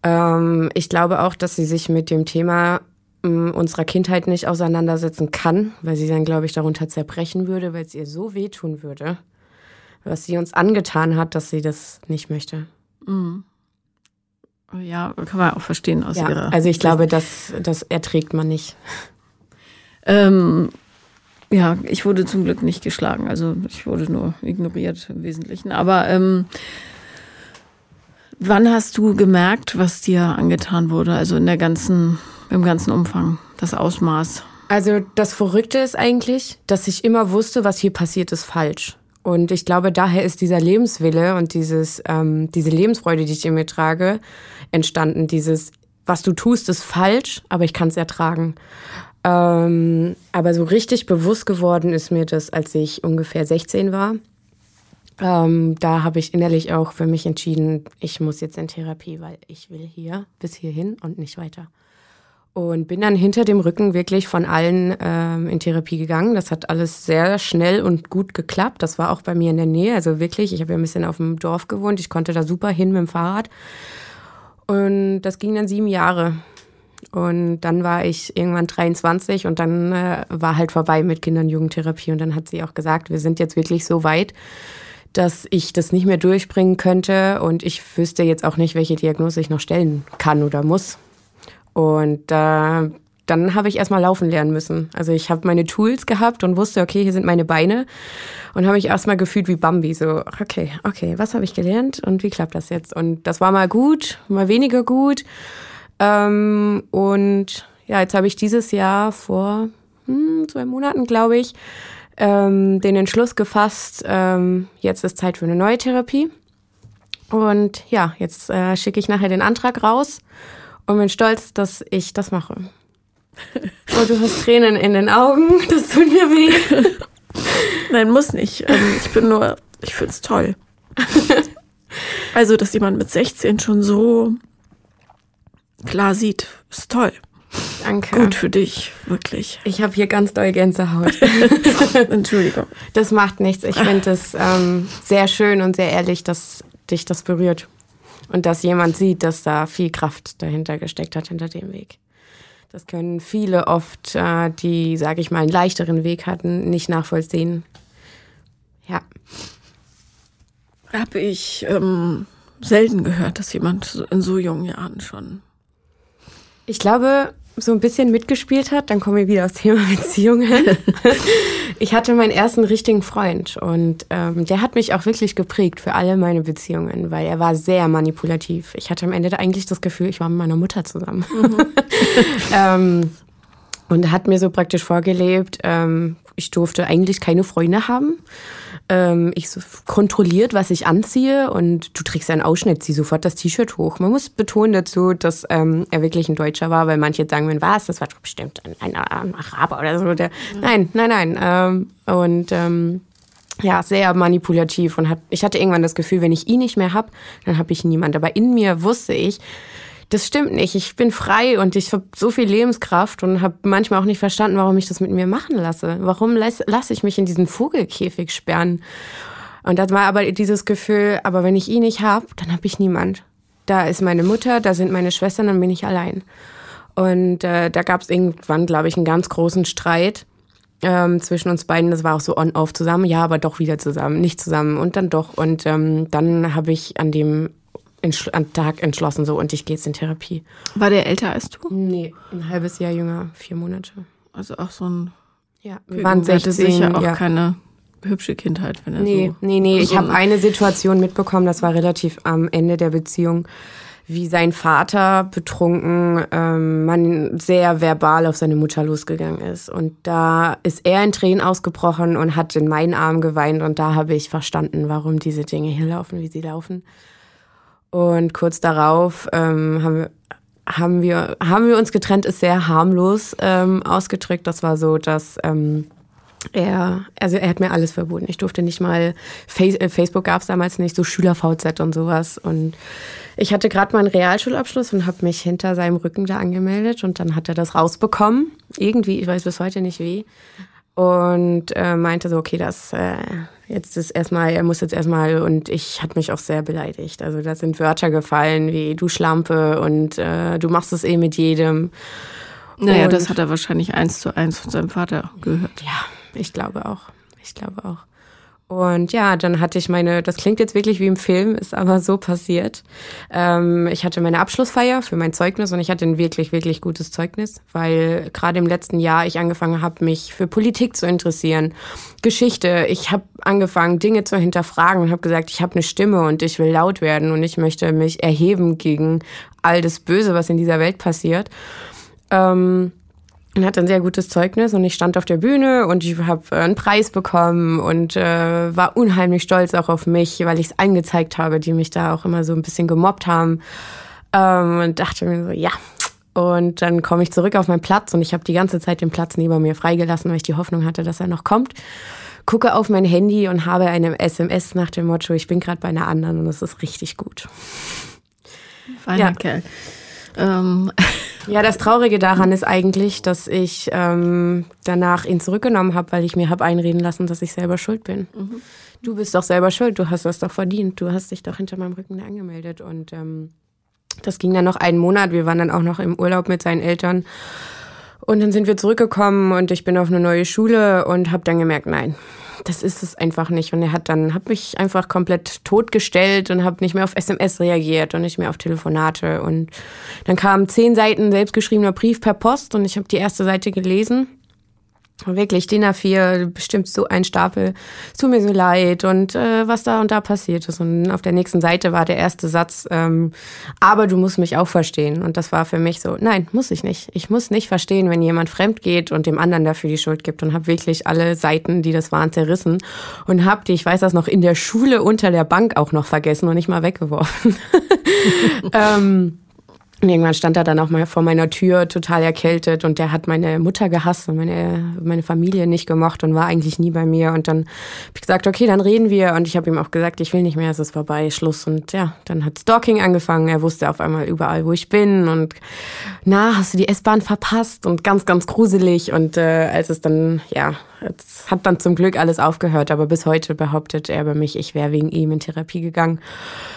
S2: Ähm, ich glaube auch, dass sie sich mit dem Thema unserer Kindheit nicht auseinandersetzen kann, weil sie dann, glaube ich, darunter zerbrechen würde, weil es ihr so wehtun würde, was sie uns angetan hat, dass sie das nicht möchte. Mhm.
S1: Ja, kann man auch verstehen aus ja, ihrer.
S2: Also ich glaube, das, das erträgt man nicht.
S1: Ähm, ja, ich wurde zum Glück nicht geschlagen. Also ich wurde nur ignoriert im Wesentlichen. Aber ähm, wann hast du gemerkt, was dir angetan wurde? Also in der ganzen im ganzen Umfang, das Ausmaß.
S2: Also das Verrückte ist eigentlich, dass ich immer wusste, was hier passiert, ist falsch. Und ich glaube, daher ist dieser Lebenswille und dieses, ähm, diese Lebensfreude, die ich in mir trage, entstanden. Dieses, was du tust, ist falsch, aber ich kann es ertragen. Ähm, aber so richtig bewusst geworden ist mir das, als ich ungefähr 16 war. Ähm, da habe ich innerlich auch für mich entschieden, ich muss jetzt in Therapie, weil ich will hier bis hierhin und nicht weiter. Und bin dann hinter dem Rücken wirklich von allen ähm, in Therapie gegangen. Das hat alles sehr schnell und gut geklappt. Das war auch bei mir in der Nähe. Also wirklich, ich habe ja ein bisschen auf dem Dorf gewohnt. Ich konnte da super hin mit dem Fahrrad. Und das ging dann sieben Jahre. Und dann war ich irgendwann 23 und dann äh, war halt vorbei mit Kinder- und Jugendtherapie. Und dann hat sie auch gesagt, wir sind jetzt wirklich so weit, dass ich das nicht mehr durchbringen könnte. Und ich wüsste jetzt auch nicht, welche Diagnose ich noch stellen kann oder muss. Und äh, dann habe ich erstmal laufen lernen müssen. Also ich habe meine Tools gehabt und wusste, okay, hier sind meine Beine. Und habe mich erstmal gefühlt wie Bambi. So, okay, okay, was habe ich gelernt und wie klappt das jetzt? Und das war mal gut, mal weniger gut. Ähm, und ja, jetzt habe ich dieses Jahr vor hm, zwei Monaten, glaube ich, ähm, den Entschluss gefasst, ähm, jetzt ist Zeit für eine neue Therapie. Und ja, jetzt äh, schicke ich nachher den Antrag raus und bin stolz, dass ich das mache. Oh, du hast Tränen in den Augen, das tut mir weh.
S1: Nein, muss nicht. Ähm, ich bin nur, ich finde es toll. Also, dass jemand mit 16 schon so klar sieht, ist toll.
S2: Danke.
S1: Gut für dich, wirklich.
S2: Ich habe hier ganz doll Gänsehaut.
S1: Entschuldigung.
S2: Das macht nichts. Ich finde es ähm, sehr schön und sehr ehrlich, dass dich das berührt. Und dass jemand sieht, dass da viel Kraft dahinter gesteckt hat, hinter dem Weg. Das können viele oft, äh, die, sage ich mal, einen leichteren Weg hatten, nicht nachvollziehen. Ja.
S1: Habe ich ähm, selten gehört, dass jemand in so jungen Jahren schon.
S2: Ich glaube, so ein bisschen mitgespielt hat, dann kommen wir wieder aufs Thema Beziehungen. ich hatte meinen ersten richtigen Freund und ähm, der hat mich auch wirklich geprägt für alle meine Beziehungen, weil er war sehr manipulativ. Ich hatte am Ende eigentlich das Gefühl, ich war mit meiner Mutter zusammen. Mhm. ähm, und hat mir so praktisch vorgelebt, ähm, ich durfte eigentlich keine Freunde haben ähm, ich so kontrolliert, was ich anziehe und du trägst einen Ausschnitt, zieh sofort das T-Shirt hoch. Man muss betonen dazu, dass ähm, er wirklich ein Deutscher war, weil manche sagen, wenn was, das war bestimmt ein, ein, ein Araber oder so. Der, mhm. Nein, nein, nein. Ähm, und ähm, ja, sehr manipulativ und hat, ich hatte irgendwann das Gefühl, wenn ich ihn nicht mehr habe, dann habe ich niemand. Aber in mir wusste ich, das stimmt nicht. Ich bin frei und ich habe so viel Lebenskraft und habe manchmal auch nicht verstanden, warum ich das mit mir machen lasse. Warum lasse lass ich mich in diesen Vogelkäfig sperren? Und das war aber dieses Gefühl, aber wenn ich ihn nicht habe, dann habe ich niemand. Da ist meine Mutter, da sind meine Schwestern, dann bin ich allein. Und äh, da gab es irgendwann, glaube ich, einen ganz großen Streit ähm, zwischen uns beiden. Das war auch so on-off zusammen, ja, aber doch wieder zusammen, nicht zusammen und dann doch. Und ähm, dann habe ich an dem am Tag entschlossen so und ich gehe jetzt in Therapie.
S1: War der älter als du?
S2: Nee, ein halbes Jahr jünger, vier Monate.
S1: Also auch so ein.
S2: Ja, wir waren 16,
S1: sicher auch ja. keine hübsche Kindheit, wenn er
S2: nee,
S1: so.
S2: Nee, nee, ich habe eine Situation mitbekommen, das war relativ am Ende der Beziehung, wie sein Vater betrunken, ähm, man sehr verbal auf seine Mutter losgegangen ist. Und da ist er in Tränen ausgebrochen und hat in meinen Arm geweint und da habe ich verstanden, warum diese Dinge hier laufen, wie sie laufen. Und kurz darauf ähm, haben, wir, haben, wir, haben wir uns getrennt, ist sehr harmlos ähm, ausgedrückt. Das war so, dass ähm, er, also er hat mir alles verboten. Ich durfte nicht mal, Face, äh, Facebook gab es damals nicht, so Schüler-VZ und sowas. Und ich hatte gerade meinen Realschulabschluss und habe mich hinter seinem Rücken da angemeldet und dann hat er das rausbekommen. Irgendwie, ich weiß bis heute nicht wie und äh, meinte so, okay, das äh, jetzt ist erstmal, er muss jetzt erstmal und ich hat mich auch sehr beleidigt. Also da sind Wörter gefallen wie du Schlampe und äh, du machst es eh mit jedem.
S1: Naja, und, das hat er wahrscheinlich eins zu eins von seinem Vater gehört.
S2: Ja, ich glaube auch. Ich glaube auch. Und ja, dann hatte ich meine, das klingt jetzt wirklich wie im Film, ist aber so passiert. Ähm, ich hatte meine Abschlussfeier für mein Zeugnis und ich hatte ein wirklich, wirklich gutes Zeugnis, weil gerade im letzten Jahr ich angefangen habe, mich für Politik zu interessieren, Geschichte. Ich habe angefangen, Dinge zu hinterfragen und habe gesagt, ich habe eine Stimme und ich will laut werden und ich möchte mich erheben gegen all das Böse, was in dieser Welt passiert. Ähm, und hatte ein sehr gutes Zeugnis und ich stand auf der Bühne und ich habe äh, einen Preis bekommen und äh, war unheimlich stolz auch auf mich, weil ich es angezeigt habe, die mich da auch immer so ein bisschen gemobbt haben ähm, und dachte mir so, ja. Und dann komme ich zurück auf meinen Platz und ich habe die ganze Zeit den Platz neben mir freigelassen, weil ich die Hoffnung hatte, dass er noch kommt. Gucke auf mein Handy und habe eine SMS nach dem Motto, ich bin gerade bei einer anderen und es ist richtig gut.
S1: Feiner ja. Kerl. Ähm.
S2: Ja, das Traurige daran ist eigentlich, dass ich ähm, danach ihn zurückgenommen habe, weil ich mir habe einreden lassen, dass ich selber schuld bin. Mhm. Du bist doch selber schuld, du hast das doch verdient, du hast dich doch hinter meinem Rücken angemeldet. Und ähm, das ging dann noch einen Monat. Wir waren dann auch noch im Urlaub mit seinen Eltern. Und dann sind wir zurückgekommen und ich bin auf eine neue Schule und habe dann gemerkt, nein, das ist es einfach nicht. Und er hat dann, hat mich einfach komplett totgestellt und habe nicht mehr auf SMS reagiert und nicht mehr auf Telefonate. Und dann kamen zehn Seiten selbstgeschriebener Brief per Post und ich habe die erste Seite gelesen Wirklich, DIN A4, bestimmt so ein Stapel. Es tut mir so leid und äh, was da und da passiert ist. Und auf der nächsten Seite war der erste Satz, ähm, aber du musst mich auch verstehen. Und das war für mich so, nein, muss ich nicht. Ich muss nicht verstehen, wenn jemand fremd geht und dem anderen dafür die Schuld gibt. Und habe wirklich alle Seiten, die das waren, zerrissen. Und habe die, ich weiß das noch, in der Schule unter der Bank auch noch vergessen und nicht mal weggeworfen. ähm, und irgendwann stand er dann auch mal vor meiner Tür, total erkältet. Und der hat meine Mutter gehasst und meine, meine Familie nicht gemocht und war eigentlich nie bei mir. Und dann habe ich gesagt, okay, dann reden wir. Und ich habe ihm auch gesagt, ich will nicht mehr, es ist vorbei, Schluss. Und ja, dann hat Stalking angefangen. Er wusste auf einmal überall, wo ich bin. Und na, hast du die S-Bahn verpasst? Und ganz, ganz gruselig. Und äh, als es dann, ja, es hat dann zum Glück alles aufgehört, aber bis heute behauptet er über mich, ich wäre wegen ihm in Therapie gegangen.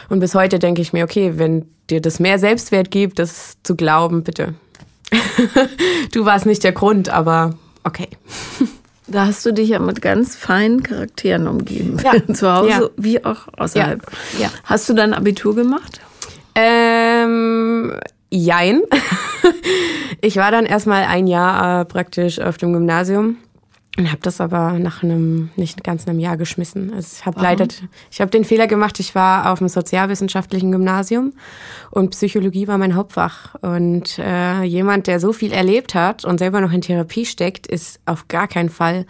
S2: Und bis heute denke ich mir, okay, wenn dir das mehr Selbstwert gibt, das zu glauben, bitte. du warst nicht der Grund, aber okay.
S1: Da hast du dich ja mit ganz feinen Charakteren umgeben. Ja. Zu Hause ja. wie auch außerhalb. Ja. Hast du dein Abitur gemacht?
S2: Ähm, jein. ich war dann erstmal ein Jahr äh, praktisch auf dem Gymnasium und habe das aber nach einem nicht ganz einem Jahr geschmissen. Also ich habe leider, ich habe den Fehler gemacht. Ich war auf dem sozialwissenschaftlichen Gymnasium und Psychologie war mein Hauptfach. Und äh, jemand, der so viel erlebt hat und selber noch in Therapie steckt, ist auf gar keinen Fall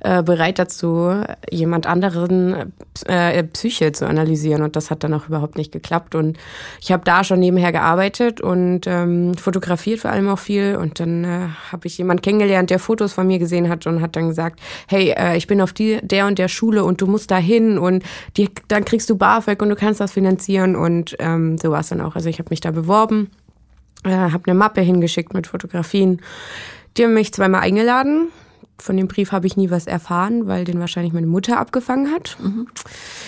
S2: äh, bereit dazu, jemand anderen äh, Psyche zu analysieren. Und das hat dann auch überhaupt nicht geklappt. Und ich habe da schon nebenher gearbeitet und ähm, fotografiert vor allem auch viel. Und dann äh, habe ich jemand kennengelernt, der Fotos von mir gesehen hat und hat dann gesagt, hey, äh, ich bin auf die, der und der Schule und du musst da hin und die, dann kriegst du BAföG und du kannst das finanzieren und ähm, so war es dann auch. Also ich habe mich da beworben, äh, habe eine Mappe hingeschickt mit Fotografien. Die haben mich zweimal eingeladen. Von dem Brief habe ich nie was erfahren, weil den wahrscheinlich meine Mutter abgefangen hat. Mhm.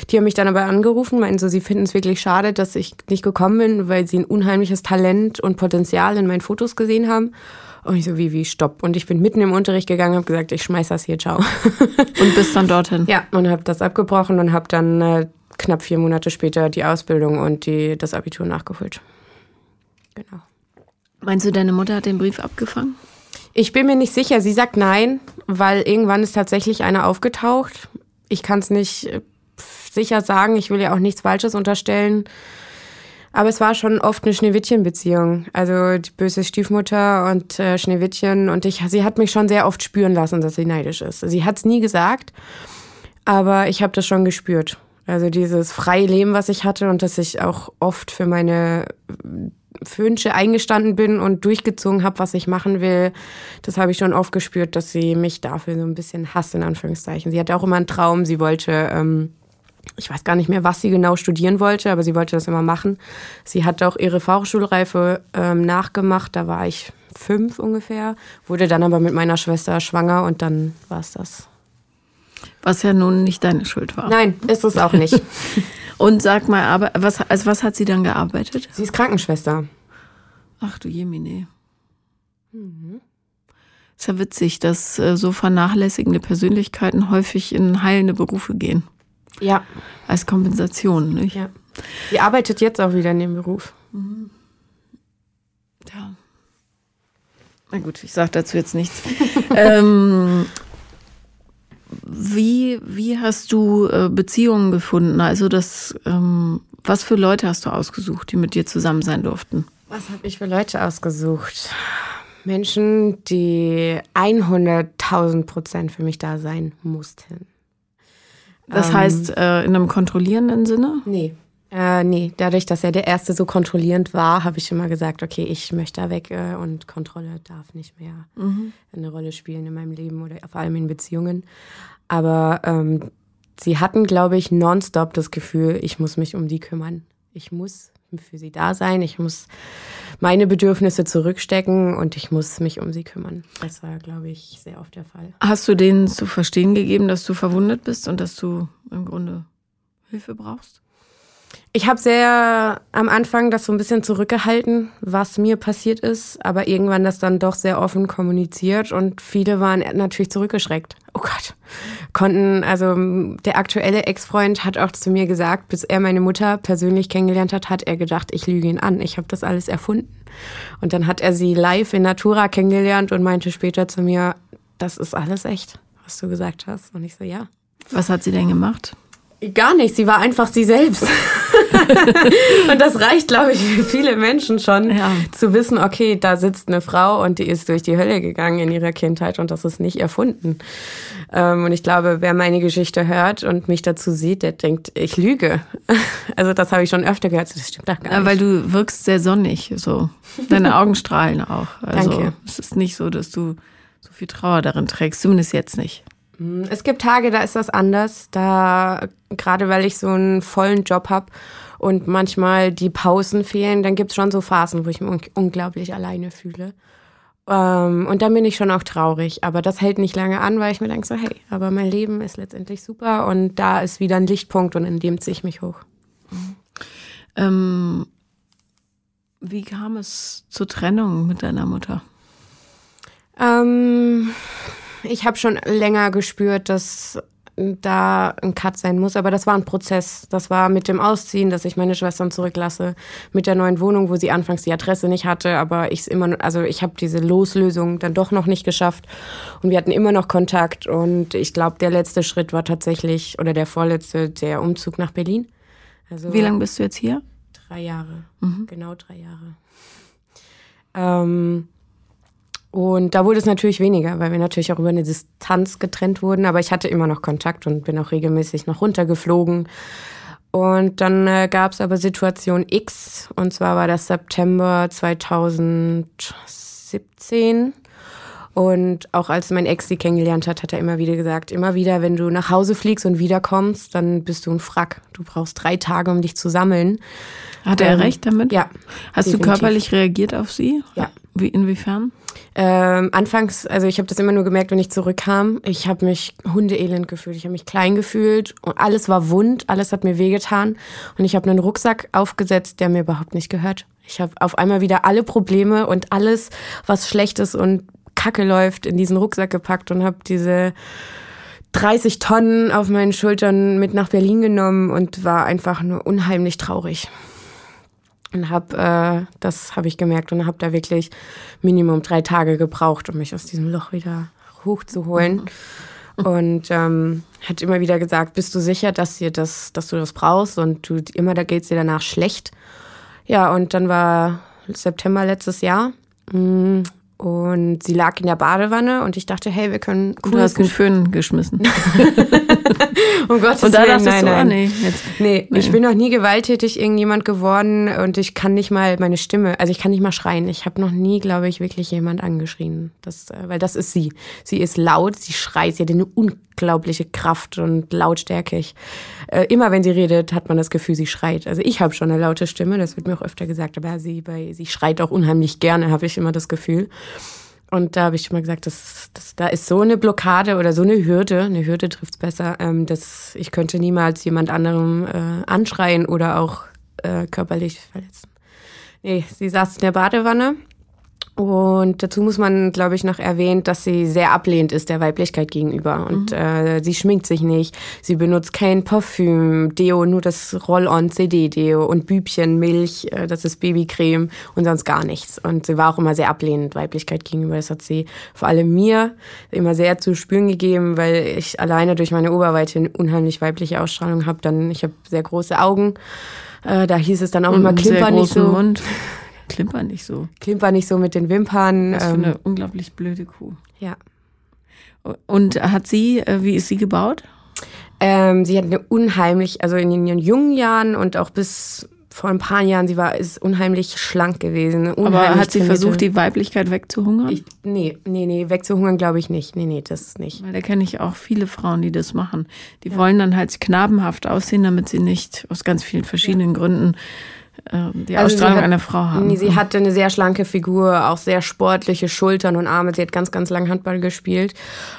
S2: Die haben mich dann aber angerufen, meinten so, sie finden es wirklich schade, dass ich nicht gekommen bin, weil sie ein unheimliches Talent und Potenzial in meinen Fotos gesehen haben. Und ich so, wie, wie, stopp. Und ich bin mitten im Unterricht gegangen, habe gesagt, ich schmeiß das hier, ciao.
S1: Und bist dann dorthin?
S2: Ja, und habe das abgebrochen und habe dann äh, knapp vier Monate später die Ausbildung und die, das Abitur nachgeholt.
S1: Genau. Meinst du, deine Mutter hat den Brief abgefangen?
S2: Ich bin mir nicht sicher. Sie sagt nein, weil irgendwann ist tatsächlich einer aufgetaucht. Ich kann es nicht äh, sicher sagen. Ich will ja auch nichts Falsches unterstellen. Aber es war schon oft eine Schneewittchen-Beziehung. Also die böse Stiefmutter und äh, Schneewittchen. Und ich, sie hat mich schon sehr oft spüren lassen, dass sie neidisch ist. Sie hat es nie gesagt, aber ich habe das schon gespürt. Also dieses freie Leben, was ich hatte und dass ich auch oft für meine Wünsche eingestanden bin und durchgezogen habe, was ich machen will, das habe ich schon oft gespürt, dass sie mich dafür so ein bisschen hasst, in Anführungszeichen. Sie hatte auch immer einen Traum, sie wollte ähm, ich weiß gar nicht mehr, was sie genau studieren wollte, aber sie wollte das immer machen. Sie hat auch ihre Fachschulreife ähm, nachgemacht, da war ich fünf ungefähr, wurde dann aber mit meiner Schwester schwanger und dann war es das.
S1: Was ja nun nicht deine Schuld war.
S2: Nein, ist es auch nicht.
S1: und sag mal, aber was, also was hat sie dann gearbeitet?
S2: Sie ist Krankenschwester.
S1: Ach du Jemine. Mhm. Ist ja witzig, dass äh, so vernachlässigende Persönlichkeiten häufig in heilende Berufe gehen.
S2: Ja.
S1: Als Kompensation, nicht?
S2: Ja. Die arbeitet jetzt auch wieder in dem Beruf. Mhm.
S1: Ja. Na gut, ich sage dazu jetzt nichts. ähm, wie, wie hast du äh, Beziehungen gefunden? Also das, ähm, was für Leute hast du ausgesucht, die mit dir zusammen sein durften?
S2: Was habe ich für Leute ausgesucht? Menschen, die 100.000 Prozent für mich da sein mussten.
S1: Das ähm, heißt, äh, in einem kontrollierenden Sinne?
S2: Nee. Äh, nee, dadurch, dass er der Erste so kontrollierend war, habe ich immer gesagt, okay, ich möchte da weg äh, und Kontrolle darf nicht mehr mhm. eine Rolle spielen in meinem Leben oder vor allem in Beziehungen. Aber ähm, sie hatten, glaube ich, nonstop das Gefühl, ich muss mich um die kümmern. Ich muss für sie da sein, ich muss meine Bedürfnisse zurückstecken und ich muss mich um sie kümmern. Das war, glaube ich, sehr oft der Fall.
S1: Hast du denen zu verstehen gegeben, dass du verwundet bist und dass du im Grunde Hilfe brauchst?
S2: Ich habe sehr am Anfang das so ein bisschen zurückgehalten, was mir passiert ist, aber irgendwann das dann doch sehr offen kommuniziert und viele waren natürlich zurückgeschreckt. Oh Gott. Konnten, also der aktuelle Ex-Freund hat auch zu mir gesagt, bis er meine Mutter persönlich kennengelernt hat, hat er gedacht, ich lüge ihn an. Ich habe das alles erfunden. Und dann hat er sie live in Natura kennengelernt und meinte später zu mir, das ist alles echt, was du gesagt hast. Und ich so, ja.
S1: Was hat sie denn gemacht?
S2: Gar nicht, sie war einfach sie selbst. Und das reicht, glaube ich, für viele Menschen schon, ja. zu wissen, okay, da sitzt eine Frau und die ist durch die Hölle gegangen in ihrer Kindheit und das ist nicht erfunden. Ähm, und ich glaube, wer meine Geschichte hört und mich dazu sieht, der denkt, ich lüge. Also das habe ich schon öfter gehört, das stimmt doch gar nicht.
S1: Weil du wirkst sehr sonnig, so. Deine Augen strahlen auch. Also
S2: Danke.
S1: Es ist nicht so, dass du so viel Trauer darin trägst, zumindest jetzt nicht.
S2: Hm, es gibt Tage, da ist das anders. Da, gerade weil ich so einen vollen Job habe und manchmal die Pausen fehlen, dann gibt es schon so Phasen, wo ich mich unglaublich alleine fühle. Ähm, und dann bin ich schon auch traurig. Aber das hält nicht lange an, weil ich mir denke so, hey, aber mein Leben ist letztendlich super und da ist wieder ein Lichtpunkt und in dem ziehe ich mich hoch.
S1: Mhm. Ähm, wie kam es zur Trennung mit deiner Mutter?
S2: Ähm, ich habe schon länger gespürt, dass da ein Cut sein muss, aber das war ein Prozess. Das war mit dem Ausziehen, dass ich meine Schwestern zurücklasse, mit der neuen Wohnung, wo sie anfangs die Adresse nicht hatte, aber ich immer, also ich habe diese Loslösung dann doch noch nicht geschafft und wir hatten immer noch Kontakt und ich glaube, der letzte Schritt war tatsächlich oder der vorletzte der Umzug nach Berlin.
S1: Also Wie lange bist du jetzt hier?
S2: Drei Jahre, mhm. genau drei Jahre. Ähm, und da wurde es natürlich weniger, weil wir natürlich auch über eine Distanz getrennt wurden. Aber ich hatte immer noch Kontakt und bin auch regelmäßig noch runtergeflogen. Und dann äh, gab es aber Situation X. Und zwar war das September 2017. Und auch als mein Ex sie kennengelernt hat, hat er immer wieder gesagt, immer wieder, wenn du nach Hause fliegst und wiederkommst, dann bist du ein Frack. Du brauchst drei Tage, um dich zu sammeln.
S1: Hat er ähm, recht damit?
S2: Ja.
S1: Hast definitiv. du körperlich reagiert auf sie?
S2: Ja.
S1: Wie, inwiefern?
S2: Ähm, anfangs, also ich habe das immer nur gemerkt, wenn ich zurückkam. Ich habe mich hundeelend gefühlt. Ich habe mich klein gefühlt und alles war wund, alles hat mir wehgetan. Und ich habe einen Rucksack aufgesetzt, der mir überhaupt nicht gehört. Ich habe auf einmal wieder alle Probleme und alles, was schlecht ist und Kacke läuft, in diesen Rucksack gepackt und habe diese 30 Tonnen auf meinen Schultern mit nach Berlin genommen und war einfach nur unheimlich traurig. Und habe, äh, das habe ich gemerkt und habe da wirklich Minimum drei Tage gebraucht, um mich aus diesem Loch wieder hochzuholen. Und ähm, hat immer wieder gesagt, bist du sicher, dass, dir das, dass du das brauchst? Und du, immer da geht's dir danach schlecht. Ja, und dann war September letztes Jahr. Mh, mm, und sie lag in der Badewanne und ich dachte, hey, wir können
S1: cool. Du hast den Föhn geschmissen.
S2: um Gottes
S1: und da
S2: Willen,
S1: nein,
S2: du,
S1: nein. Nee,
S2: jetzt, nee, nee, ich bin noch nie gewalttätig irgendjemand geworden und ich kann nicht mal meine Stimme, also ich kann nicht mal schreien. Ich habe noch nie, glaube ich, wirklich jemand angeschrien. Das, äh, weil das ist sie. Sie ist laut, sie schreit, sie hat eine unglaubliche Kraft und Lautstärke. Ich, äh, immer wenn sie redet, hat man das Gefühl, sie schreit. Also ich habe schon eine laute Stimme, das wird mir auch öfter gesagt, aber sie, bei, sie schreit auch unheimlich gerne, habe ich immer das Gefühl. Und da habe ich schon mal gesagt, das, das, da ist so eine Blockade oder so eine Hürde, eine Hürde trifft es besser, ähm, dass ich könnte niemals jemand anderem äh, anschreien oder auch äh, körperlich verletzen. Nee, sie saß in der Badewanne und dazu muss man, glaube ich, noch erwähnen, dass sie sehr ablehnend ist der Weiblichkeit gegenüber. Und mhm. äh, sie schminkt sich nicht, sie benutzt kein Parfüm, Deo, nur das Roll-on-CD-Deo und Bübchen, Milch, äh, das ist Babycreme und sonst gar nichts. Und sie war auch immer sehr ablehnend Weiblichkeit gegenüber. Das hat sie vor allem mir immer sehr zu spüren gegeben, weil ich alleine durch meine Oberweite eine unheimlich weibliche Ausstrahlung habe. Dann, ich habe sehr große Augen. Äh, da hieß es dann auch und immer Klimper nicht so.
S1: Mund. Klimper nicht so.
S2: Klimper nicht so mit den Wimpern.
S1: Das ist ähm, eine unglaublich blöde Kuh.
S2: Ja.
S1: Und hat sie, äh, wie ist sie gebaut?
S2: Ähm, sie hat eine unheimlich, also in ihren jungen Jahren und auch bis vor ein paar Jahren, sie war ist unheimlich schlank gewesen. Unheimlich
S1: Aber hat sie versucht, die Weiblichkeit wegzuhungern?
S2: Ich, nee, nee, nee, wegzuhungern glaube ich nicht. Nee, nee, das nicht.
S1: Weil da kenne ich auch viele Frauen, die das machen. Die ja. wollen dann halt knabenhaft aussehen, damit sie nicht aus ganz vielen verschiedenen ja. Gründen die also Ausstrahlung hat, einer Frau haben.
S2: Nee, sie hatte eine sehr schlanke Figur, auch sehr sportliche Schultern und Arme. Sie hat ganz, ganz lang Handball gespielt.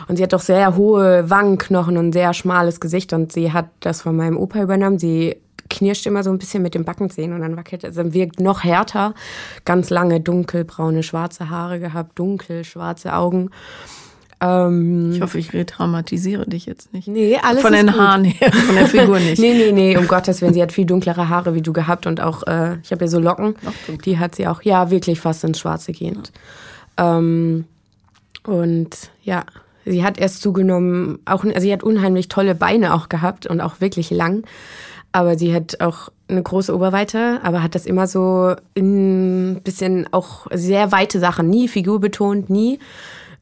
S2: Und sie hat doch sehr hohe Wangenknochen und sehr schmales Gesicht. Und sie hat das von meinem Opa übernommen. Sie knirscht immer so ein bisschen mit den Backenzähnen und dann wackelt es. Also wirkt noch härter. Ganz lange dunkelbraune, schwarze Haare gehabt, dunkel, schwarze Augen.
S1: Ähm, ich hoffe, ich retraumatisiere dich jetzt nicht.
S2: Nee, alles
S1: Von den gut. Haaren her, von der Figur nicht.
S2: nee, nee, nee, um Gottes Willen. Sie hat viel dunklere Haare wie du gehabt und auch, äh, ich habe ja so Locken. Die hat sie auch, ja, wirklich fast ins Schwarze gehend. Ja. Ähm, und ja, Sie hat erst zugenommen, auch, also sie hat unheimlich tolle Beine auch gehabt und auch wirklich lang. Aber sie hat auch eine große Oberweite, aber hat das immer so ein bisschen auch sehr weite Sachen, nie figurbetont, nie.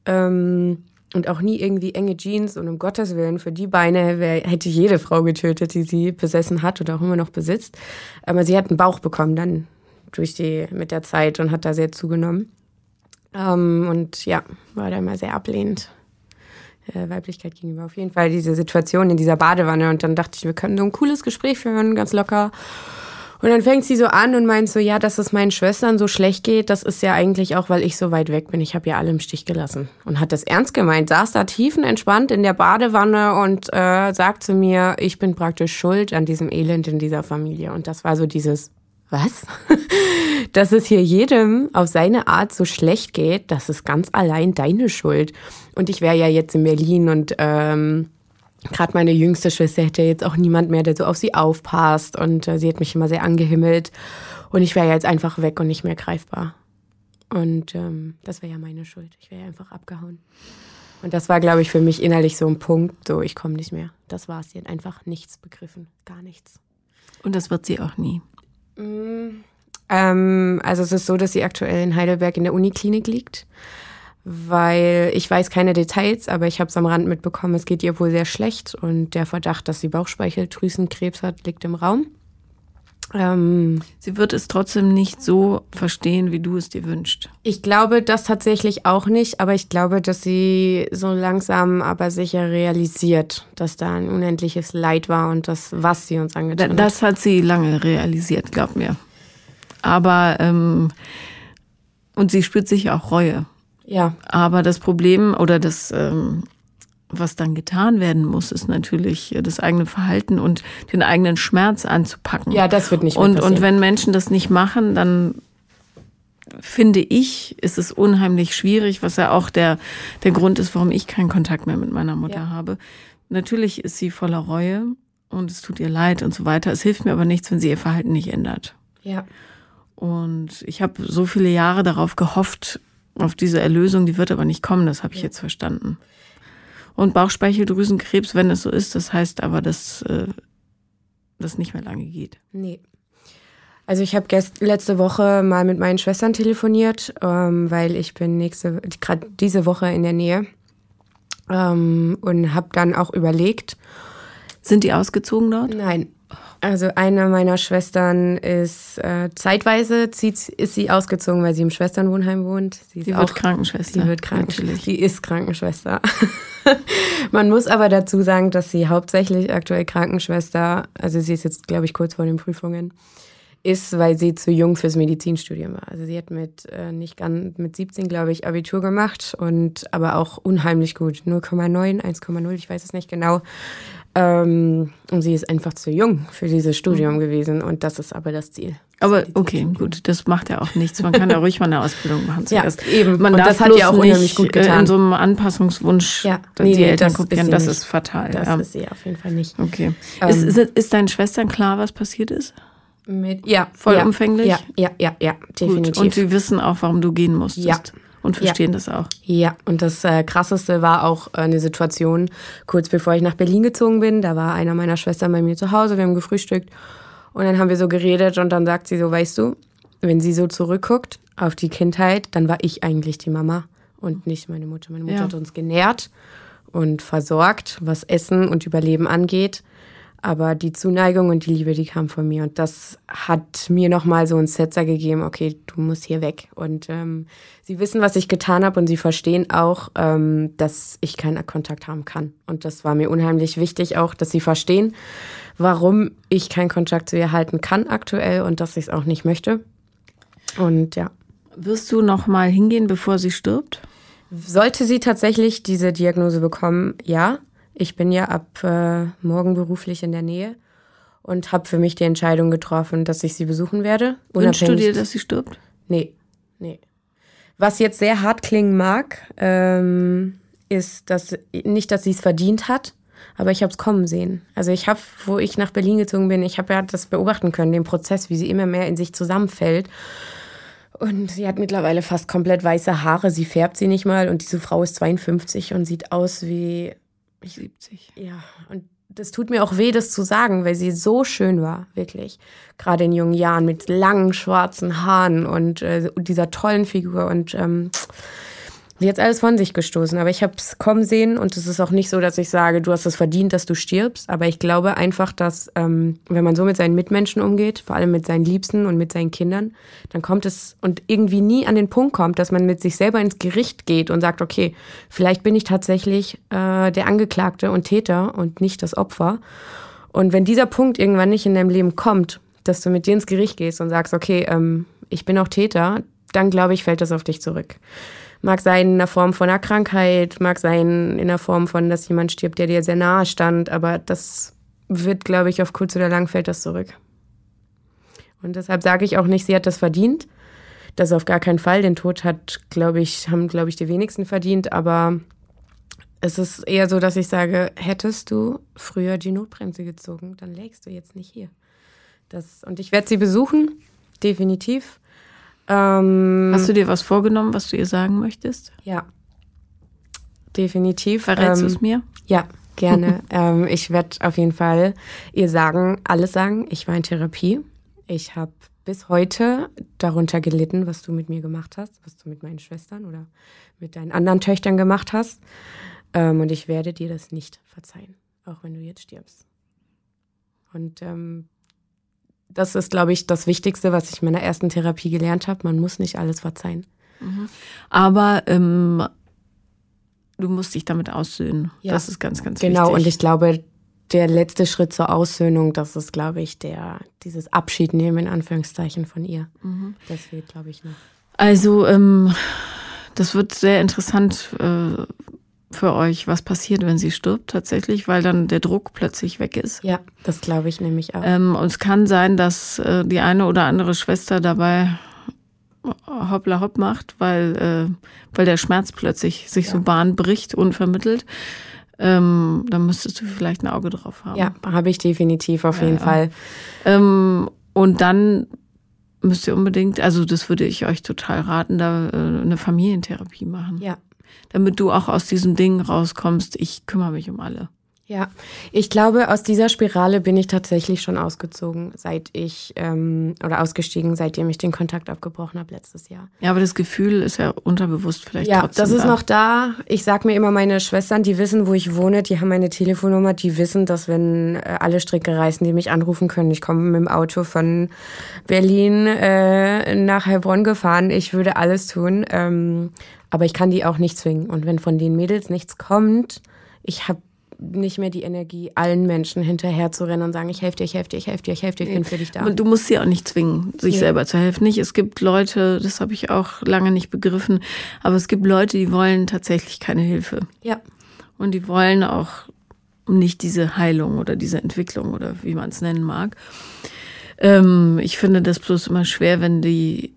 S2: Ähm, und auch nie irgendwie enge Jeans und um Gottes Willen, für die Beine wär, hätte jede Frau getötet, die sie besessen hat oder auch immer noch besitzt. Aber sie hat einen Bauch bekommen dann durch die, mit der Zeit und hat da sehr zugenommen. Ähm, und ja, war da immer sehr ablehnend. Äh, Weiblichkeit gegenüber. Auf jeden Fall diese Situation in dieser Badewanne und dann dachte ich, wir können so ein cooles Gespräch führen, ganz locker. Und dann fängt sie so an und meint so, ja, dass es meinen Schwestern so schlecht geht, das ist ja eigentlich auch, weil ich so weit weg bin. Ich habe ja alle im Stich gelassen. Und hat das ernst gemeint, saß da tiefenentspannt in der Badewanne und äh, sagt zu mir, ich bin praktisch schuld an diesem Elend in dieser Familie. Und das war so dieses, was? Dass es hier jedem auf seine Art so schlecht geht, das ist ganz allein deine Schuld. Und ich wäre ja jetzt in Berlin und ähm, gerade meine jüngste Schwester hätte jetzt auch niemand mehr, der so auf sie aufpasst. Und äh, sie hat mich immer sehr angehimmelt. Und ich wäre ja jetzt einfach weg und nicht mehr greifbar. Und ähm, das wäre ja meine Schuld. Ich wäre ja einfach abgehauen. Und das war, glaube ich, für mich innerlich so ein Punkt, so ich komme nicht mehr. Das war's. Sie hat einfach nichts begriffen. Gar nichts.
S1: Und das wird sie auch nie.
S2: Mm, ähm, also es ist so, dass sie aktuell in Heidelberg in der Uniklinik liegt weil ich weiß keine Details, aber ich habe es am Rand mitbekommen, es geht ihr wohl sehr schlecht und der Verdacht, dass sie Bauchspeicheldrüsenkrebs hat, liegt im Raum.
S1: Ähm, sie wird es trotzdem nicht so verstehen, wie du es dir wünschst.
S2: Ich glaube das tatsächlich auch nicht, aber ich glaube, dass sie so langsam aber sicher realisiert, dass da ein unendliches Leid war und das, was sie uns angetan
S1: hat. Das hat sie lange realisiert, glaub mir. Aber ähm, und sie spürt sich auch Reue.
S2: Ja.
S1: Aber das Problem oder das, ähm, was dann getan werden muss, ist natürlich das eigene Verhalten und den eigenen Schmerz anzupacken.
S2: Ja, das wird nicht
S1: mehr und, und wenn Menschen das nicht machen, dann finde ich, ist es unheimlich schwierig, was ja auch der, der Grund ist, warum ich keinen Kontakt mehr mit meiner Mutter ja. habe. Natürlich ist sie voller Reue und es tut ihr leid und so weiter. Es hilft mir aber nichts, wenn sie ihr Verhalten nicht ändert.
S2: Ja.
S1: Und ich habe so viele Jahre darauf gehofft, auf diese Erlösung, die wird aber nicht kommen, das habe ich jetzt verstanden. Und Bauchspeicheldrüsenkrebs, wenn es so ist, das heißt aber, dass äh, das nicht mehr lange geht.
S2: Nee. Also ich habe letzte Woche mal mit meinen Schwestern telefoniert, ähm, weil ich bin nächste, gerade diese Woche in der Nähe ähm, und habe dann auch überlegt.
S1: Sind die ausgezogen dort?
S2: Nein, also eine meiner Schwestern ist äh, zeitweise zieht, ist sie ausgezogen, weil sie im Schwesternwohnheim wohnt.
S1: Sie, sie wird Krankenschwester.
S2: Sie wird Krankenschwester. Sie ist Krankenschwester. Man muss aber dazu sagen, dass sie hauptsächlich aktuell Krankenschwester, also sie ist jetzt, glaube ich, kurz vor den Prüfungen, ist, weil sie zu jung fürs Medizinstudium war. Also sie hat mit äh, nicht ganz mit 17, glaube ich, Abitur gemacht und aber auch unheimlich gut. 0,9, 1,0, ich weiß es nicht genau. Ähm, und sie ist einfach zu jung für dieses Studium mhm. gewesen und das ist aber das Ziel.
S1: Aber okay, gut, das macht ja auch nichts. Man kann ja ruhig mal eine Ausbildung machen
S2: zuerst. Ja, eben.
S1: Man und das hat ja auch unheimlich gut äh, getan. In so einem Anpassungswunsch
S2: ja,
S1: nee, die nee, Eltern kopieren, das ist fatal.
S2: Das
S1: ja.
S2: ist sie auf jeden Fall nicht.
S1: Okay. Ähm, ist, ist, ist deinen Schwestern klar, was passiert ist?
S2: Mit, ja.
S1: Vollumfänglich?
S2: Ja, ja, ja, ja, definitiv.
S1: Gut. Und sie wissen auch, warum du gehen musstest.
S2: Ja
S1: und verstehen ja. das auch.
S2: Ja, und das äh, Krasseste war auch äh, eine Situation, kurz bevor ich nach Berlin gezogen bin. Da war einer meiner Schwestern bei mir zu Hause, wir haben gefrühstückt und dann haben wir so geredet und dann sagt sie so, weißt du, wenn sie so zurückguckt auf die Kindheit, dann war ich eigentlich die Mama und nicht meine Mutter. Meine Mutter ja. hat uns genährt und versorgt, was Essen und Überleben angeht. Aber die Zuneigung und die Liebe, die kam von mir. Und das hat mir nochmal so einen Setzer gegeben, okay, du musst hier weg. Und ähm, sie wissen, was ich getan habe und sie verstehen auch, ähm, dass ich keinen Kontakt haben kann. Und das war mir unheimlich wichtig auch, dass sie verstehen, warum ich keinen Kontakt zu ihr halten kann aktuell und dass ich es auch nicht möchte. Und ja.
S1: Wirst du nochmal hingehen, bevor sie stirbt?
S2: Sollte sie tatsächlich diese Diagnose bekommen, ja. Ich bin ja ab äh, morgen beruflich in der Nähe und habe für mich die Entscheidung getroffen, dass ich sie besuchen werde.
S1: Wünschst du dir, dass sie stirbt?
S2: Nee, nee. Was jetzt sehr hart klingen mag, ähm, ist, dass nicht, dass sie es verdient hat, aber ich habe es kommen sehen. Also ich habe, wo ich nach Berlin gezogen bin, ich habe ja das beobachten können, den Prozess, wie sie immer mehr in sich zusammenfällt. Und sie hat mittlerweile fast komplett weiße Haare. Sie färbt sie nicht mal. Und diese Frau ist 52 und sieht aus wie
S1: 70.
S2: Ja, und das tut mir auch weh, das zu sagen, weil sie so schön war, wirklich. Gerade in jungen Jahren mit langen schwarzen Haaren und äh, dieser tollen Figur. Und ähm, Sie hat alles von sich gestoßen, aber ich habe es kommen sehen und es ist auch nicht so, dass ich sage, du hast es verdient, dass du stirbst. Aber ich glaube einfach, dass ähm, wenn man so mit seinen Mitmenschen umgeht, vor allem mit seinen Liebsten und mit seinen Kindern, dann kommt es und irgendwie nie an den Punkt kommt, dass man mit sich selber ins Gericht geht und sagt, okay, vielleicht bin ich tatsächlich äh, der Angeklagte und Täter und nicht das Opfer. Und wenn dieser Punkt irgendwann nicht in deinem Leben kommt, dass du mit dir ins Gericht gehst und sagst, okay, ähm, ich bin auch Täter, dann glaube ich, fällt das auf dich zurück. Mag sein in der Form von einer Krankheit, mag sein in der Form von, dass jemand stirbt, der dir sehr nahe stand, aber das wird, glaube ich, auf kurz oder lang fällt das zurück. Und deshalb sage ich auch nicht, sie hat das verdient. Das auf gar keinen Fall. Den Tod hat, glaube ich, haben, glaube ich, die wenigsten verdient, aber es ist eher so, dass ich sage, hättest du früher die Notbremse gezogen, dann lägst du jetzt nicht hier. Das, und ich werde sie besuchen, definitiv.
S1: Ähm, Hast du dir was vorgenommen, was du ihr sagen möchtest?
S2: Ja, definitiv.
S1: Verrätst ähm, du es mir?
S2: Ja, gerne. ähm, ich werde auf jeden Fall ihr sagen, alles sagen. Ich war in Therapie. Ich habe bis heute darunter gelitten, was du mit mir gemacht hast, was du mit meinen Schwestern oder mit deinen anderen Töchtern gemacht hast. Ähm, und ich werde dir das nicht verzeihen, auch wenn du jetzt stirbst. Und ähm, das ist, glaube ich, das Wichtigste, was ich in meiner ersten Therapie gelernt habe. Man muss nicht alles verzeihen.
S1: Mhm. Aber ähm, du musst dich damit aussöhnen. Ja. Das ist ganz, ganz
S2: genau.
S1: wichtig.
S2: Genau, und ich glaube, der letzte Schritt zur Aussöhnung, das ist, glaube ich, der, dieses Abschied nehmen, in Anführungszeichen, von ihr. Mhm. Das fehlt, glaube ich, noch.
S1: Also, ähm, das wird sehr interessant, äh, für euch, was passiert, wenn sie stirbt tatsächlich, weil dann der Druck plötzlich weg ist.
S2: Ja, das glaube ich nämlich auch.
S1: Ähm, und es kann sein, dass äh, die eine oder andere Schwester dabei hoppla hopp macht, weil, äh, weil der Schmerz plötzlich sich ja. so Bahn bricht, unvermittelt. Ähm, dann müsstest du vielleicht ein Auge drauf haben.
S2: Ja, habe ich definitiv auf jeden ja. Fall.
S1: Ähm, und dann müsst ihr unbedingt, also das würde ich euch total raten, da äh, eine Familientherapie machen.
S2: Ja,
S1: damit du auch aus diesem Ding rauskommst, ich kümmere mich um alle.
S2: Ja, ich glaube, aus dieser Spirale bin ich tatsächlich schon ausgezogen, seit ich, ähm, oder ausgestiegen, seitdem ich den Kontakt abgebrochen habe letztes Jahr.
S1: Ja, aber das Gefühl ist ja unterbewusst vielleicht
S2: ja,
S1: trotzdem
S2: das ist da. noch da. Ich sag mir immer, meine Schwestern, die wissen, wo ich wohne, die haben meine Telefonnummer, die wissen, dass wenn äh, alle Stricke reißen, die mich anrufen können. Ich komme mit dem Auto von Berlin äh, nach Heilbronn gefahren. Ich würde alles tun. Ähm, aber ich kann die auch nicht zwingen. Und wenn von den Mädels nichts kommt, ich habe nicht mehr die Energie, allen Menschen hinterher zu rennen und sagen, ich helfe dir, ich helfe dir, ich helfe dir, ich helfe dir, ich bin für dich da.
S1: Und du musst sie auch nicht zwingen, sich nee. selber zu helfen. Nicht, es gibt Leute, das habe ich auch lange nicht begriffen, aber es gibt Leute, die wollen tatsächlich keine Hilfe.
S2: Ja.
S1: Und die wollen auch nicht diese Heilung oder diese Entwicklung oder wie man es nennen mag. Ähm, ich finde das bloß immer schwer, wenn die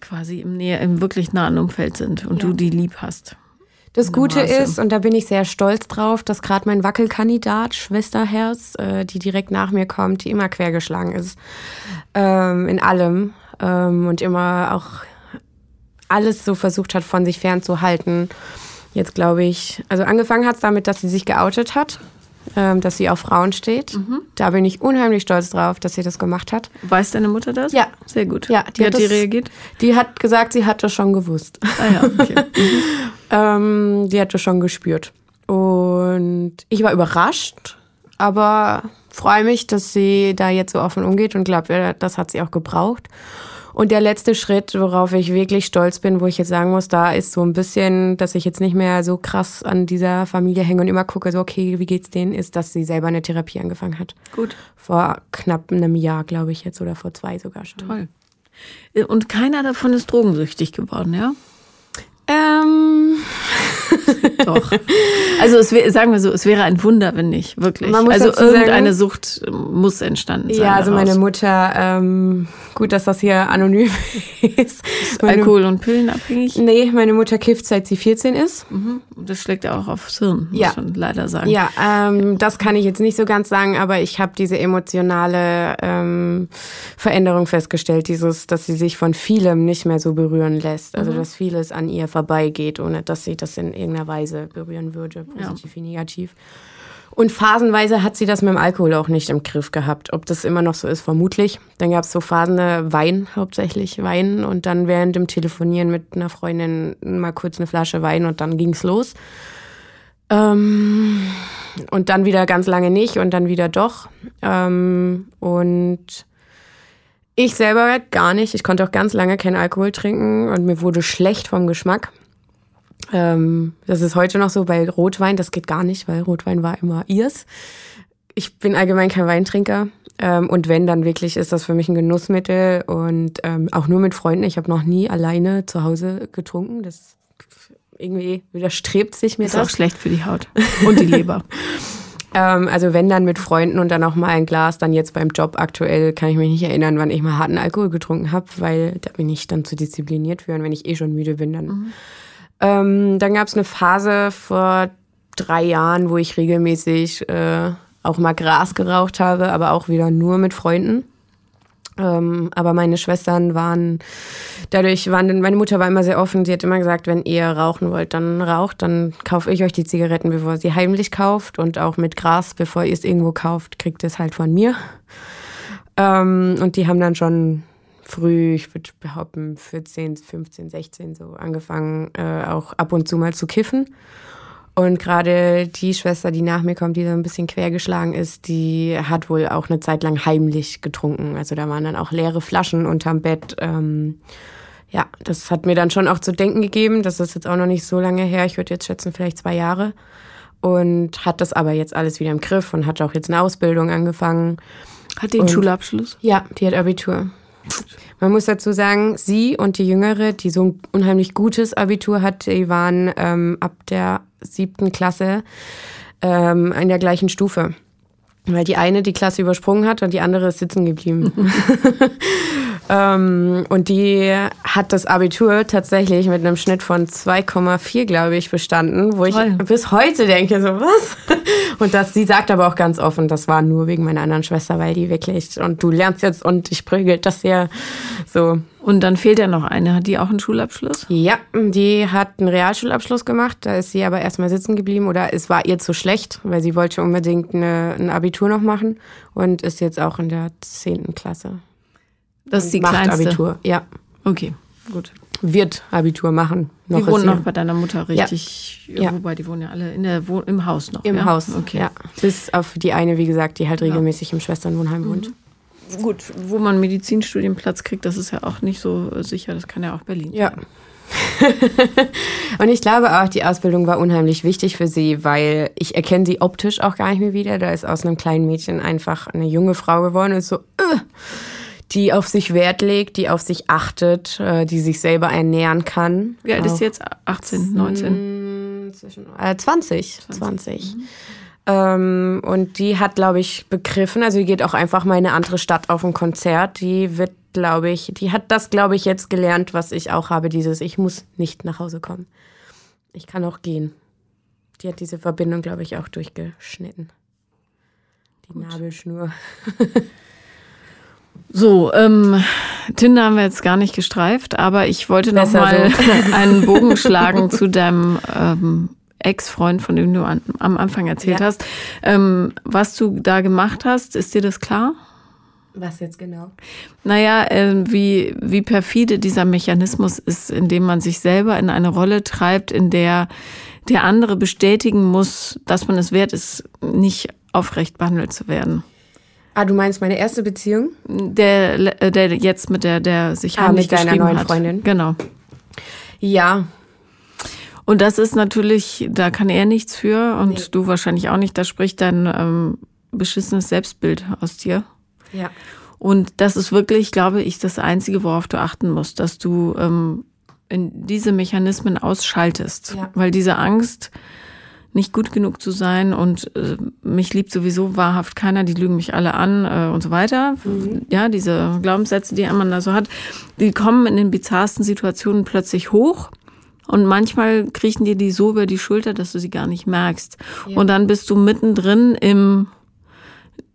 S1: quasi im, Nähe, im wirklich nahen Umfeld sind und ja. du die lieb hast.
S2: Das Gute ist, und da bin ich sehr stolz drauf, dass gerade mein Wackelkandidat, Schwesterherz, äh, die direkt nach mir kommt, die immer quergeschlagen ist. Ähm, in allem. Ähm, und immer auch alles so versucht hat, von sich fernzuhalten. Jetzt glaube ich, also angefangen hat es damit, dass sie sich geoutet hat ähm, dass sie auf Frauen steht. Mhm. Da bin ich unheimlich stolz drauf, dass sie das gemacht hat.
S1: Weiß deine Mutter das?
S2: Ja.
S1: Sehr gut.
S2: Ja,
S1: die Wie hat, hat die reagiert?
S2: Die hat gesagt, sie hat das schon gewusst.
S1: Ah ja, okay. Mhm.
S2: Ähm, die hat das schon gespürt. Und ich war überrascht, aber freue mich, dass sie da jetzt so offen umgeht und glaube, das hat sie auch gebraucht. Und der letzte Schritt, worauf ich wirklich stolz bin, wo ich jetzt sagen muss, da ist so ein bisschen, dass ich jetzt nicht mehr so krass an dieser Familie hänge und immer gucke, so, okay, wie geht's denen, ist, dass sie selber eine Therapie angefangen hat.
S1: Gut.
S2: Vor knapp einem Jahr, glaube ich jetzt, oder vor zwei sogar schon.
S1: Toll. Und keiner davon ist drogensüchtig geworden, ja?
S2: Ähm.
S1: Doch. Also es wär, sagen wir so, es wäre ein Wunder, wenn nicht, wirklich. Also irgendeine
S2: sagen-
S1: Sucht muss entstanden sein.
S2: Ja, also
S1: daraus.
S2: meine Mutter, ähm, gut, dass das hier anonym ist. Meine,
S1: Alkohol und Pillen abhängig.
S2: Nee, meine Mutter kifft seit sie 14 ist.
S1: Mhm. Das schlägt ja auch aufs Hirn, muss
S2: Ja.
S1: man leider sagen.
S2: Ja, ähm, das kann ich jetzt nicht so ganz sagen, aber ich habe diese emotionale ähm, Veränderung festgestellt, dieses, dass sie sich von vielem nicht mehr so berühren lässt. Also dass vieles an ihr vorbeigeht, ohne dass sie das in irgendeiner Weise berühren würde, positiv wie negativ. Und phasenweise hat sie das mit dem Alkohol auch nicht im Griff gehabt. Ob das immer noch so ist, vermutlich. Dann gab es so Phasen, äh, Wein hauptsächlich, Wein. Und dann während dem Telefonieren mit einer Freundin mal kurz eine Flasche Wein und dann ging's los. Ähm, und dann wieder ganz lange nicht und dann wieder doch. Ähm, und ich selber gar nicht. Ich konnte auch ganz lange keinen Alkohol trinken und mir wurde schlecht vom Geschmack. Ähm, das ist heute noch so bei Rotwein. Das geht gar nicht, weil Rotwein war immer ihrs. Ich bin allgemein kein Weintrinker. Ähm, und wenn, dann wirklich ist das für mich ein Genussmittel und ähm, auch nur mit Freunden. Ich habe noch nie alleine zu Hause getrunken. Das irgendwie widerstrebt sich mir
S1: Ist
S2: das.
S1: auch schlecht für die Haut und die Leber.
S2: Ähm, also wenn dann mit Freunden und dann auch mal ein Glas, dann jetzt beim Job aktuell kann ich mich nicht erinnern, wann ich mal harten Alkohol getrunken habe, weil da bin ich dann zu diszipliniert für und wenn ich eh schon müde bin, dann. Ähm, dann gab es eine Phase vor drei Jahren, wo ich regelmäßig äh, auch mal Gras geraucht habe, aber auch wieder nur mit Freunden. Ähm, aber meine Schwestern waren, dadurch waren, meine Mutter war immer sehr offen. Sie hat immer gesagt, wenn ihr rauchen wollt, dann raucht, dann kaufe ich euch die Zigaretten, bevor sie heimlich kauft. Und auch mit Gras, bevor ihr es irgendwo kauft, kriegt es halt von mir. Ähm, und die haben dann schon früh, ich würde behaupten, 14, 15, 16 so angefangen, äh, auch ab und zu mal zu kiffen. Und gerade die Schwester, die nach mir kommt, die so ein bisschen quergeschlagen ist, die hat wohl auch eine Zeit lang heimlich getrunken. Also da waren dann auch leere Flaschen unterm Bett. Ähm, ja, das hat mir dann schon auch zu denken gegeben. Das ist jetzt auch noch nicht so lange her. Ich würde jetzt schätzen, vielleicht zwei Jahre. Und hat das aber jetzt alles wieder im Griff und hat auch jetzt eine Ausbildung angefangen.
S1: Hat die einen Schulabschluss?
S2: Ja, die hat Abitur. Man muss dazu sagen, sie und die Jüngere, die so ein unheimlich gutes Abitur hat, die waren ähm, ab der siebten Klasse ähm, in der gleichen Stufe. Weil die eine die Klasse übersprungen hat und die andere ist sitzen geblieben. ähm, und die hat das Abitur tatsächlich mit einem Schnitt von 2,4, glaube ich, bestanden, wo
S1: Toll.
S2: ich bis heute denke, so was? Und das, sie sagt aber auch ganz offen, das war nur wegen meiner anderen Schwester, weil die wirklich, und du lernst jetzt und ich prügelt das ja so.
S1: Und dann fehlt ja noch eine. Hat die auch einen Schulabschluss?
S2: Ja, die hat einen Realschulabschluss gemacht, da ist sie aber erstmal sitzen geblieben oder es war ihr zu schlecht, weil sie wollte unbedingt eine, ein Abitur noch machen und ist jetzt auch in der 10. Klasse.
S1: Das ist die
S2: Macht
S1: kleinste.
S2: Abitur, ja.
S1: Okay, gut.
S2: Wird Abitur machen. Noch
S1: Die wohnen noch bei deiner Mutter richtig.
S2: Ja.
S1: Wobei die wohnen ja alle in der Wohn im Haus noch.
S2: im
S1: ja?
S2: Haus.
S1: Okay.
S2: Ja. Bis auf die eine, wie gesagt, die halt regelmäßig im Schwesternwohnheim wohnt.
S1: Gut, wo man Medizinstudienplatz kriegt, das ist ja auch nicht so äh, sicher. Das kann ja auch Berlin.
S2: Ja.
S1: sein.
S2: Und ich glaube auch, die Ausbildung war unheimlich wichtig für sie, weil ich erkenne sie optisch auch gar nicht mehr wieder. Da ist aus einem kleinen Mädchen einfach eine junge Frau geworden und so, äh, die auf sich Wert legt, die auf sich achtet, äh, die sich selber ernähren kann.
S1: Wie alt ist
S2: Auch-
S1: sie jetzt? 18, 19?
S2: Mm, Zwischen, äh, 20. 20. Ähm, und die hat, glaube ich, begriffen, also die geht auch einfach mal in eine andere Stadt auf ein Konzert. Die wird, glaube ich, die hat das, glaube ich, jetzt gelernt, was ich auch habe, dieses, ich muss nicht nach Hause kommen. Ich kann auch gehen. Die hat diese Verbindung, glaube ich, auch durchgeschnitten. Die Nabelschnur.
S1: So, ähm, Tinder haben wir jetzt gar nicht gestreift, aber ich wollte noch
S2: Besser
S1: mal
S2: so.
S1: einen Bogen schlagen zu deinem ähm, Ex-Freund, von dem du an, am Anfang erzählt
S2: Ja.
S1: hast. Ähm, was du da gemacht hast, ist dir das klar?
S2: Was jetzt genau?
S1: Naja, äh, wie, wie perfide dieser Mechanismus ist, indem man sich selber in eine Rolle treibt, in der der andere bestätigen muss, dass man es wert ist, nicht aufrecht behandelt zu werden.
S2: Ah, du meinst meine erste Beziehung?
S1: Der, äh, der jetzt mit der, der sich
S2: Ah, mit deiner neuen
S1: hat.
S2: Freundin?
S1: Genau.
S2: Ja.
S1: Und das ist natürlich, da kann er nichts für und
S2: Nee.
S1: du wahrscheinlich auch nicht. Da spricht dein ähm, beschissenes Selbstbild aus dir.
S2: Ja.
S1: Und das ist wirklich, glaube ich, das Einzige, worauf du achten musst, dass du ähm, in diese Mechanismen ausschaltest.
S2: Ja.
S1: Weil diese Angst, nicht gut genug zu sein und äh, mich liebt sowieso wahrhaft keiner, die lügen mich alle an äh, und so weiter. Mhm. Ja, diese Glaubenssätze, die man da so hat, die kommen in den bizarrsten Situationen plötzlich hoch. Und manchmal kriechen dir die so über die Schulter, dass du sie gar nicht merkst. Ja. Und dann bist du mittendrin im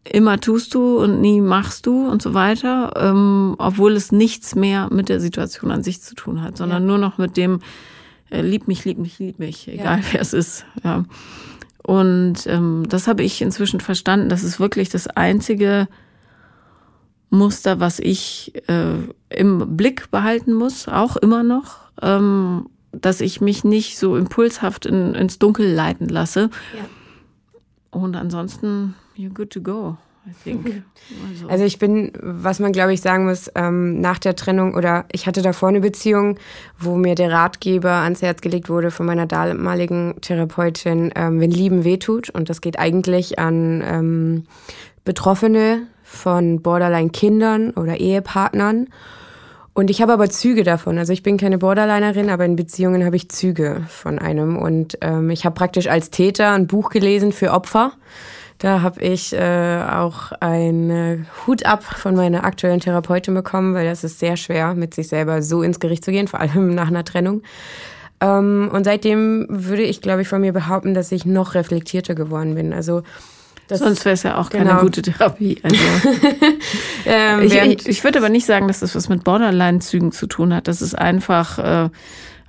S1: immer tust du und nie machst du und so weiter, ähm, obwohl es nichts mehr mit der Situation an sich zu tun hat, sondern ja. nur noch mit dem äh, lieb mich, lieb mich, lieb mich, egal ja. wer es ist. Ja. Und ähm, das habe ich inzwischen verstanden. Das ist wirklich das einzige Muster, was ich äh, im Blick behalten muss, auch immer noch, ähm, dass ich mich nicht so impulshaft in, ins Dunkel leiten lasse. Ja. Und ansonsten you're good to go. I think.
S2: Also. also ich bin, was man glaube ich sagen muss, ähm, nach der Trennung oder ich hatte davor eine Beziehung, wo mir der Ratgeber ans Herz gelegt wurde von meiner damaligen Therapeutin, ähm, wenn Lieben wehtut und das geht eigentlich an ähm, Betroffene von Borderline-Kindern oder Ehepartnern. Und ich habe aber Züge davon. Also ich bin keine Borderlinerin, aber in Beziehungen habe ich Züge von einem. Und ähm, ich habe praktisch als Täter ein Buch gelesen für Opfer da habe ich äh, auch einen Hut ab von meiner aktuellen Therapeutin bekommen, weil das ist sehr schwer, mit sich selber so ins Gericht zu gehen, vor allem nach einer Trennung. Ähm, und seitdem würde ich, glaube ich, von mir behaupten, dass ich noch reflektierter geworden bin. Also
S1: das Sonst wäre es ja auch genau. keine gute Therapie. Also. ähm, ich, ich, ich, würde aber nicht sagen, dass das was mit Borderline-Zügen zu tun hat. Das ist einfach äh,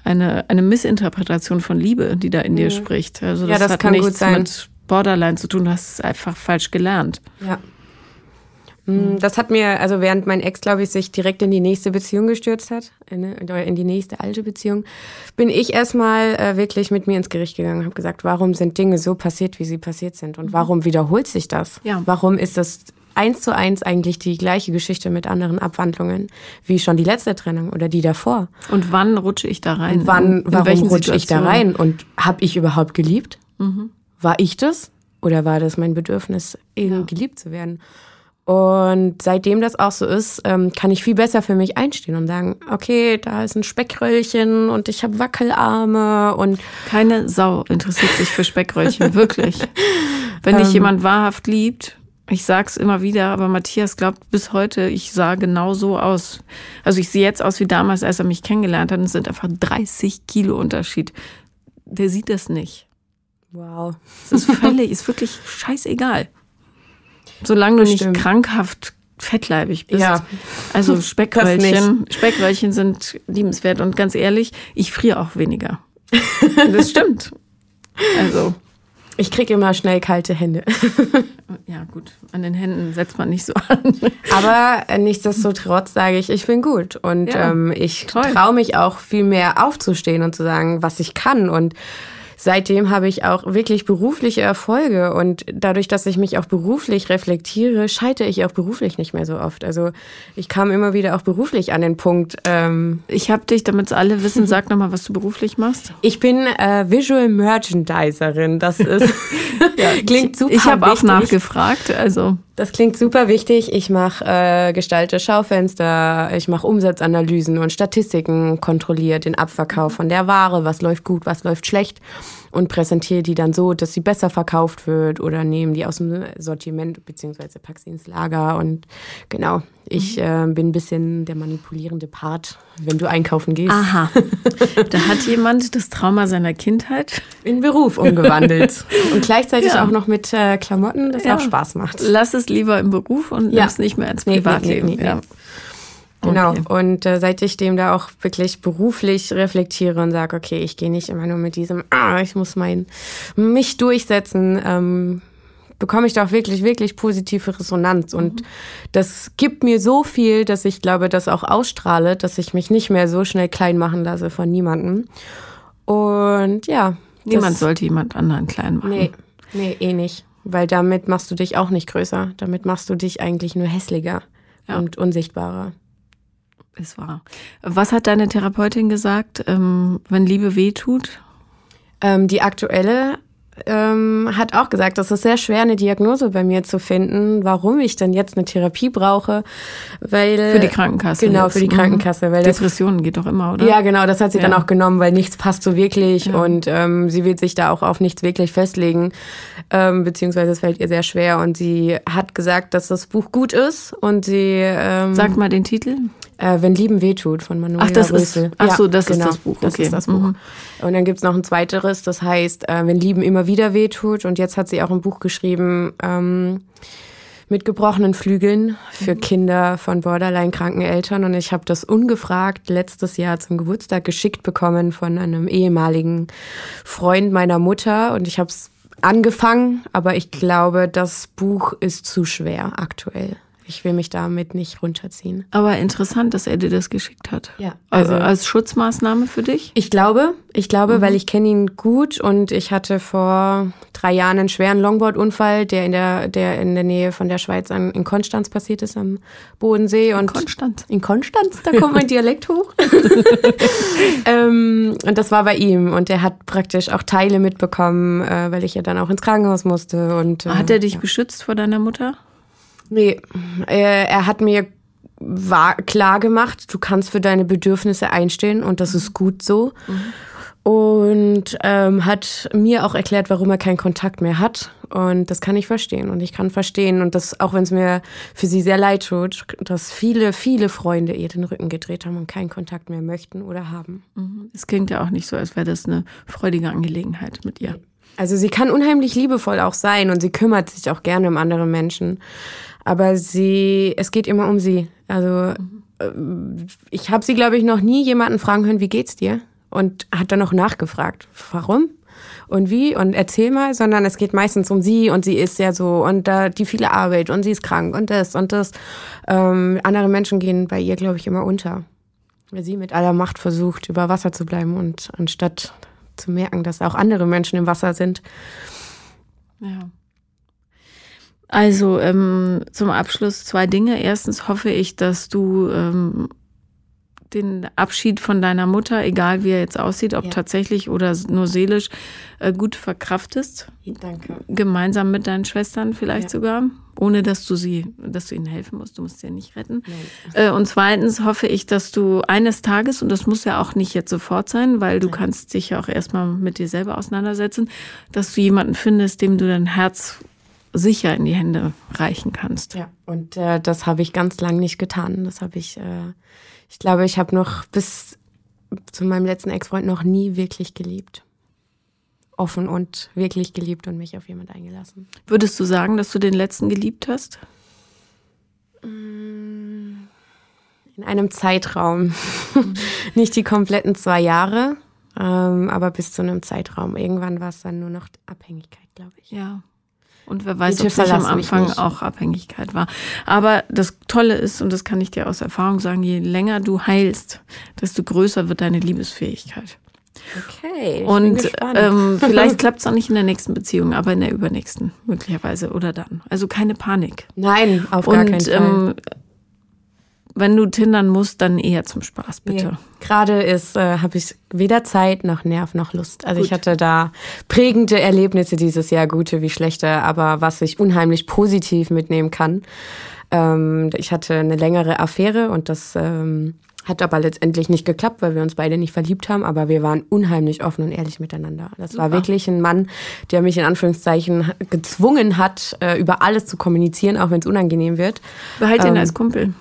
S1: eine, eine Missinterpretation von Liebe, die da in dir mhm. spricht. Also das, ja, das hat nichts mit Borderline zu tun, du hast es einfach falsch gelernt.
S2: Ja. Mm, das hat mir, also während mein Ex, glaube ich, sich direkt in die nächste Beziehung gestürzt hat, in, in die nächste alte Beziehung, bin ich erstmal äh, wirklich mit mir ins Gericht gegangen und habe gesagt, warum sind Dinge so passiert, wie sie passiert sind und mhm. warum wiederholt sich das? Ja. Warum ist das eins zu eins eigentlich die gleiche Geschichte mit anderen Abwandlungen wie schon die letzte Trennung oder die davor?
S1: Und wann rutsche ich da rein?
S2: Und wann, in warum rutsche ich da rein? Und habe ich überhaupt geliebt? Mhm. War ich das? Oder war das mein Bedürfnis, ja. geliebt zu werden? Und seitdem das auch so ist, ähm, kann ich viel besser für mich einstehen und sagen, okay, da ist ein Speckröllchen und ich habe Wackelarme und
S1: keine Sau interessiert sich für Speckröllchen, wirklich. Wenn dich ähm, jemand wahrhaft liebt, ich sag's immer wieder, aber Matthias glaubt bis heute, ich sah genau so aus. Also ich sehe jetzt aus wie damals, als er mich kennengelernt hat. Und es sind einfach 30 Kilo Unterschied. Der sieht das nicht.
S2: Wow.
S1: Es ist völlig, ist wirklich scheißegal. Solange du nicht Stimmt. krankhaft fettleibig bist. Ja. Also Speckröllchen, Speckröllchen sind liebenswert und ganz ehrlich, ich friere auch weniger. Das stimmt. Also.
S2: Ich kriege immer schnell kalte Hände.
S1: Ja, gut. An den Händen setzt man nicht so an.
S2: Aber nichtsdestotrotz sage ich, ich bin gut. Und ja, ähm, ich traue mich auch viel mehr aufzustehen und zu sagen, was ich kann. Und seitdem habe ich auch wirklich berufliche Erfolge und dadurch, dass ich mich auch beruflich reflektiere, scheitere ich auch beruflich nicht mehr so oft. Also ich kam immer wieder auch beruflich an den Punkt.
S1: Ähm ich habe dich, damit alle wissen, sag nochmal, was du beruflich machst.
S2: Ich bin äh, Visual Merchandiserin. Das ist
S1: ja, klingt super. Ich habe auch nachgefragt. Also
S2: das klingt super wichtig. Ich mache äh, gestalte Schaufenster, ich mache Umsatzanalysen und Statistiken, kontrolliere den Abverkauf von der Ware, was läuft gut, was läuft schlecht und präsentiere die dann so, dass sie besser verkauft wird oder nehmen die aus dem Sortiment beziehungsweise pack sie ins Lager und genau, ich mhm. äh, bin ein bisschen der manipulierende Part, wenn du einkaufen gehst.
S1: Aha, da hat jemand das Trauma seiner Kindheit
S2: in Beruf umgewandelt und gleichzeitig ja. auch noch mit äh, Klamotten, das ja. auch Spaß macht.
S1: Lass es lieber im Beruf und ja. nimm es nicht mehr ins Privatleben. Nee, nee, nee, ja.
S2: Genau. Okay. Und äh, seit ich dem da auch wirklich beruflich reflektiere und sage, okay, ich gehe nicht immer nur mit diesem, ah, ich muss mein mich durchsetzen, ähm, bekomme ich da auch wirklich, wirklich positive Resonanz. Und mhm. das gibt mir so viel, dass ich glaube, das auch ausstrahle, dass ich mich nicht mehr so schnell klein machen lasse von niemandem. Und ja.
S1: Niemand sollte jemand anderen klein machen.
S2: Nee, nee, eh nicht. Weil damit machst du dich auch nicht größer. Damit machst du dich eigentlich nur hässlicher ja. und unsichtbarer.
S1: Ist wahr. Was hat deine Therapeutin gesagt, ähm, wenn Liebe weh tut?
S2: Ähm, die aktuelle ähm, hat auch gesagt, es ist sehr schwer, eine Diagnose bei mir zu finden, warum ich denn jetzt eine Therapie brauche. Weil,
S1: für die Krankenkasse.
S2: Genau,
S1: jetzt.
S2: für die Krankenkasse. Weil
S1: Depressionen geht doch immer, oder?
S2: Ja, genau, das hat sie
S1: Ja.
S2: dann auch genommen, weil nichts passt so wirklich
S1: Ja.
S2: und ähm, sie will sich da auch auf nichts wirklich festlegen, ähm, beziehungsweise es fällt ihr sehr schwer und sie hat gesagt, dass das Buch gut ist und sie ähm,
S1: Sag mal den Titel.
S2: Äh, Wenn Lieben wehtut von Manuela
S1: Ach, das ist-
S2: Rösel.
S1: ach so, das ist
S2: genau,
S1: das Buch,
S2: Das
S1: okay.
S2: ist das Buch.
S1: Mhm.
S2: Und dann gibt's noch ein zweiteres, das heißt, äh, Wenn Lieben immer wieder wehtut. Und jetzt hat sie auch ein Buch geschrieben ähm, mit gebrochenen Flügeln
S1: Mhm.
S2: für Kinder von Borderline-kranken Eltern. Und ich habe das ungefragt letztes Jahr zum Geburtstag geschickt bekommen von einem ehemaligen Freund meiner Mutter. Und ich habe es angefangen, aber ich glaube, das Buch ist zu schwer aktuell. Ich will mich damit nicht runterziehen.
S1: Aber interessant, dass er dir das geschickt hat.
S2: Ja,
S1: Also
S2: also-
S1: als Schutzmaßnahme für dich?
S2: Ich glaube, ich glaube, weil ich kenne ihn gut und ich hatte vor drei Jahren einen schweren Longboard-Unfall, der in der, der in der Nähe von der Schweiz an, in Konstanz passiert ist am Bodensee und
S1: Konstanz.
S2: in Konstanz, da kommt mein Dialekt hoch. ähm, und das war bei ihm und er hat praktisch auch Teile mitbekommen, äh, weil ich ja dann auch ins Krankenhaus musste und äh,
S1: Hat er dich beschützt vor deiner Mutter?
S2: Nee, er, hat mir war klar gemacht, du kannst für deine Bedürfnisse einstehen und das ist gut so. Und ähm, hat mir auch erklärt, warum er keinen Kontakt mehr hat. Und das kann ich verstehen. Und ich kann verstehen, und das, auch wenn es mir für sie sehr leid tut, dass viele, viele Freunde ihr den Rücken gedreht haben und keinen Kontakt mehr möchten oder haben.
S1: Es klingt ja auch nicht so, als wäre das eine freudige Angelegenheit mit ihr.
S2: Also sie kann unheimlich liebevoll auch sein und sie kümmert sich auch gerne um andere Menschen. Aber sie, es geht immer um sie. Also äh, ich habe sie, glaube ich, noch nie jemanden fragen hören, wie geht's dir? Und hat dann noch nachgefragt, warum? Und wie? Und erzähl mal, sondern es geht meistens um sie und sie ist ja so und da die viele Arbeit und sie ist krank und das und das. Ähm, andere Menschen gehen bei ihr, glaube ich, immer unter. Weil sie mit aller Macht versucht, über Wasser zu bleiben und anstatt zu merken, dass auch andere Menschen im Wasser sind.
S1: Ja. Also ähm, zum Abschluss zwei Dinge. Erstens hoffe ich, dass du ähm, den Abschied von deiner Mutter, egal wie er jetzt aussieht, ob
S2: Ja.
S1: tatsächlich oder nur seelisch, äh, gut verkraftest.
S2: Danke.
S1: Gemeinsam mit deinen Schwestern vielleicht
S2: Ja.
S1: sogar, ohne dass du sie, dass du ihnen helfen musst. Du musst sie ja nicht retten. Äh, Und zweitens hoffe ich, dass du eines Tages, und das muss ja auch nicht jetzt sofort sein, weil du kannst dich ja auch erstmal mit dir selber auseinandersetzen, dass du jemanden findest, dem du dein Herz sicher in die Hände reichen kannst.
S2: Ja, und äh, das habe ich ganz lang nicht getan. Das habe ich, äh, ich glaube, ich habe noch bis zu meinem letzten Ex-Freund noch nie wirklich geliebt. Offen und wirklich geliebt und mich auf jemand eingelassen.
S1: Würdest du sagen, dass du den letzten geliebt hast?
S2: In einem Zeitraum. nicht die kompletten zwei Jahre, ähm, aber bis zu einem Zeitraum. Irgendwann war es dann nur noch Abhängigkeit, glaube ich.
S1: Ja. Und wer weiß, ob sich am Anfang auch Abhängigkeit war. Aber das Tolle ist, und das kann ich dir aus Erfahrung sagen, je länger du heilst, desto größer wird deine Liebesfähigkeit.
S2: Okay.
S1: Und ähm, vielleicht klappt es auch nicht in der nächsten Beziehung, aber in der übernächsten möglicherweise oder dann. Also keine Panik.
S2: Nein, auf gar keinen
S1: Und
S2: Fall.
S1: ähm, wenn du tindern musst, dann eher zum Spaß, bitte.
S2: Nee. Gerade ist, äh, habe ich weder Zeit noch Nerv noch Lust. Also
S1: Gut.
S2: ich hatte da prägende Erlebnisse dieses Jahr, gute wie schlechte, aber was ich unheimlich positiv mitnehmen kann. Ähm, ich hatte eine längere Affäre und das ähm, hat aber letztendlich nicht geklappt, weil wir uns beide nicht verliebt haben, aber wir waren unheimlich offen und ehrlich miteinander. Das war
S1: Super.
S2: wirklich ein Mann, der mich in Anführungszeichen gezwungen hat, äh, über alles zu kommunizieren, auch wenn es unangenehm wird.
S1: Behalt ihn
S2: Ähm,
S1: als Kumpel,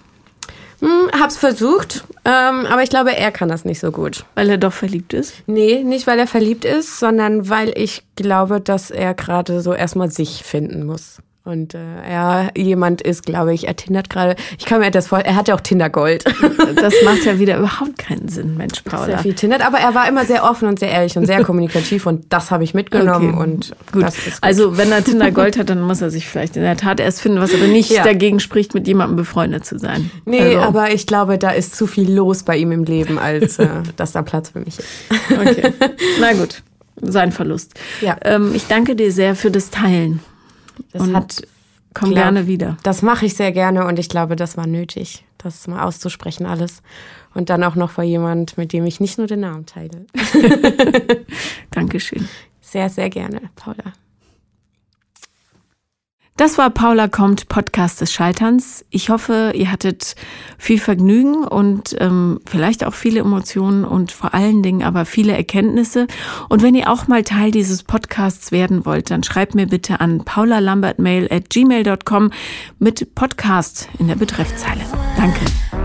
S2: Hm, hab's versucht, ähm, aber ich glaube, er kann das nicht so gut.
S1: weil er doch verliebt ist.
S2: Nee, nicht weil er verliebt ist, sondern weil ich glaube, dass er gerade so erstmal sich finden muss. Und äh, er jemand ist, glaube ich, er tindert gerade. Ich kann mir das vor, er hat ja auch Tinder Gold.
S1: Das macht ja wieder überhaupt keinen Sinn, Mensch,
S2: sehr
S1: Paula.
S2: viel tindert, aber er war immer sehr offen und sehr ehrlich und sehr kommunikativ und das habe ich mitgenommen
S1: Okay.
S2: und
S1: Gut.
S2: das ist gut.
S1: Also, wenn er Tinder Gold hat, dann muss er sich vielleicht in der Tat erst finden, was aber nicht
S2: Ja.
S1: dagegen spricht, mit jemandem befreundet zu sein.
S2: Nee,
S1: also,
S2: aber ich glaube, da ist zu viel los bei ihm im Leben, als äh, dass da Platz für mich ist.
S1: Okay. Na gut, sein Verlust.
S2: Ja.
S1: Ähm, ich danke dir sehr für das Teilen.
S2: Das
S1: Und
S2: hat
S1: Komm
S2: glaub-
S1: gerne wieder.
S2: Das mache ich sehr gerne und ich glaube, das war nötig, das mal auszusprechen alles. Und dann auch noch vor jemand, mit dem ich nicht nur den Namen teile.
S1: Dankeschön.
S2: Sehr, sehr gerne, Paula.
S1: Das war Paula kommt, Podcast des Scheiterns. Ich hoffe, ihr hattet viel Vergnügen und ähm, vielleicht auch viele Emotionen und vor allen Dingen aber viele Erkenntnisse. Und wenn ihr auch mal Teil dieses Podcasts werden wollt, dann schreibt mir bitte an paulalambertmail at gmail.com mit Podcast in der Betreffzeile. Danke.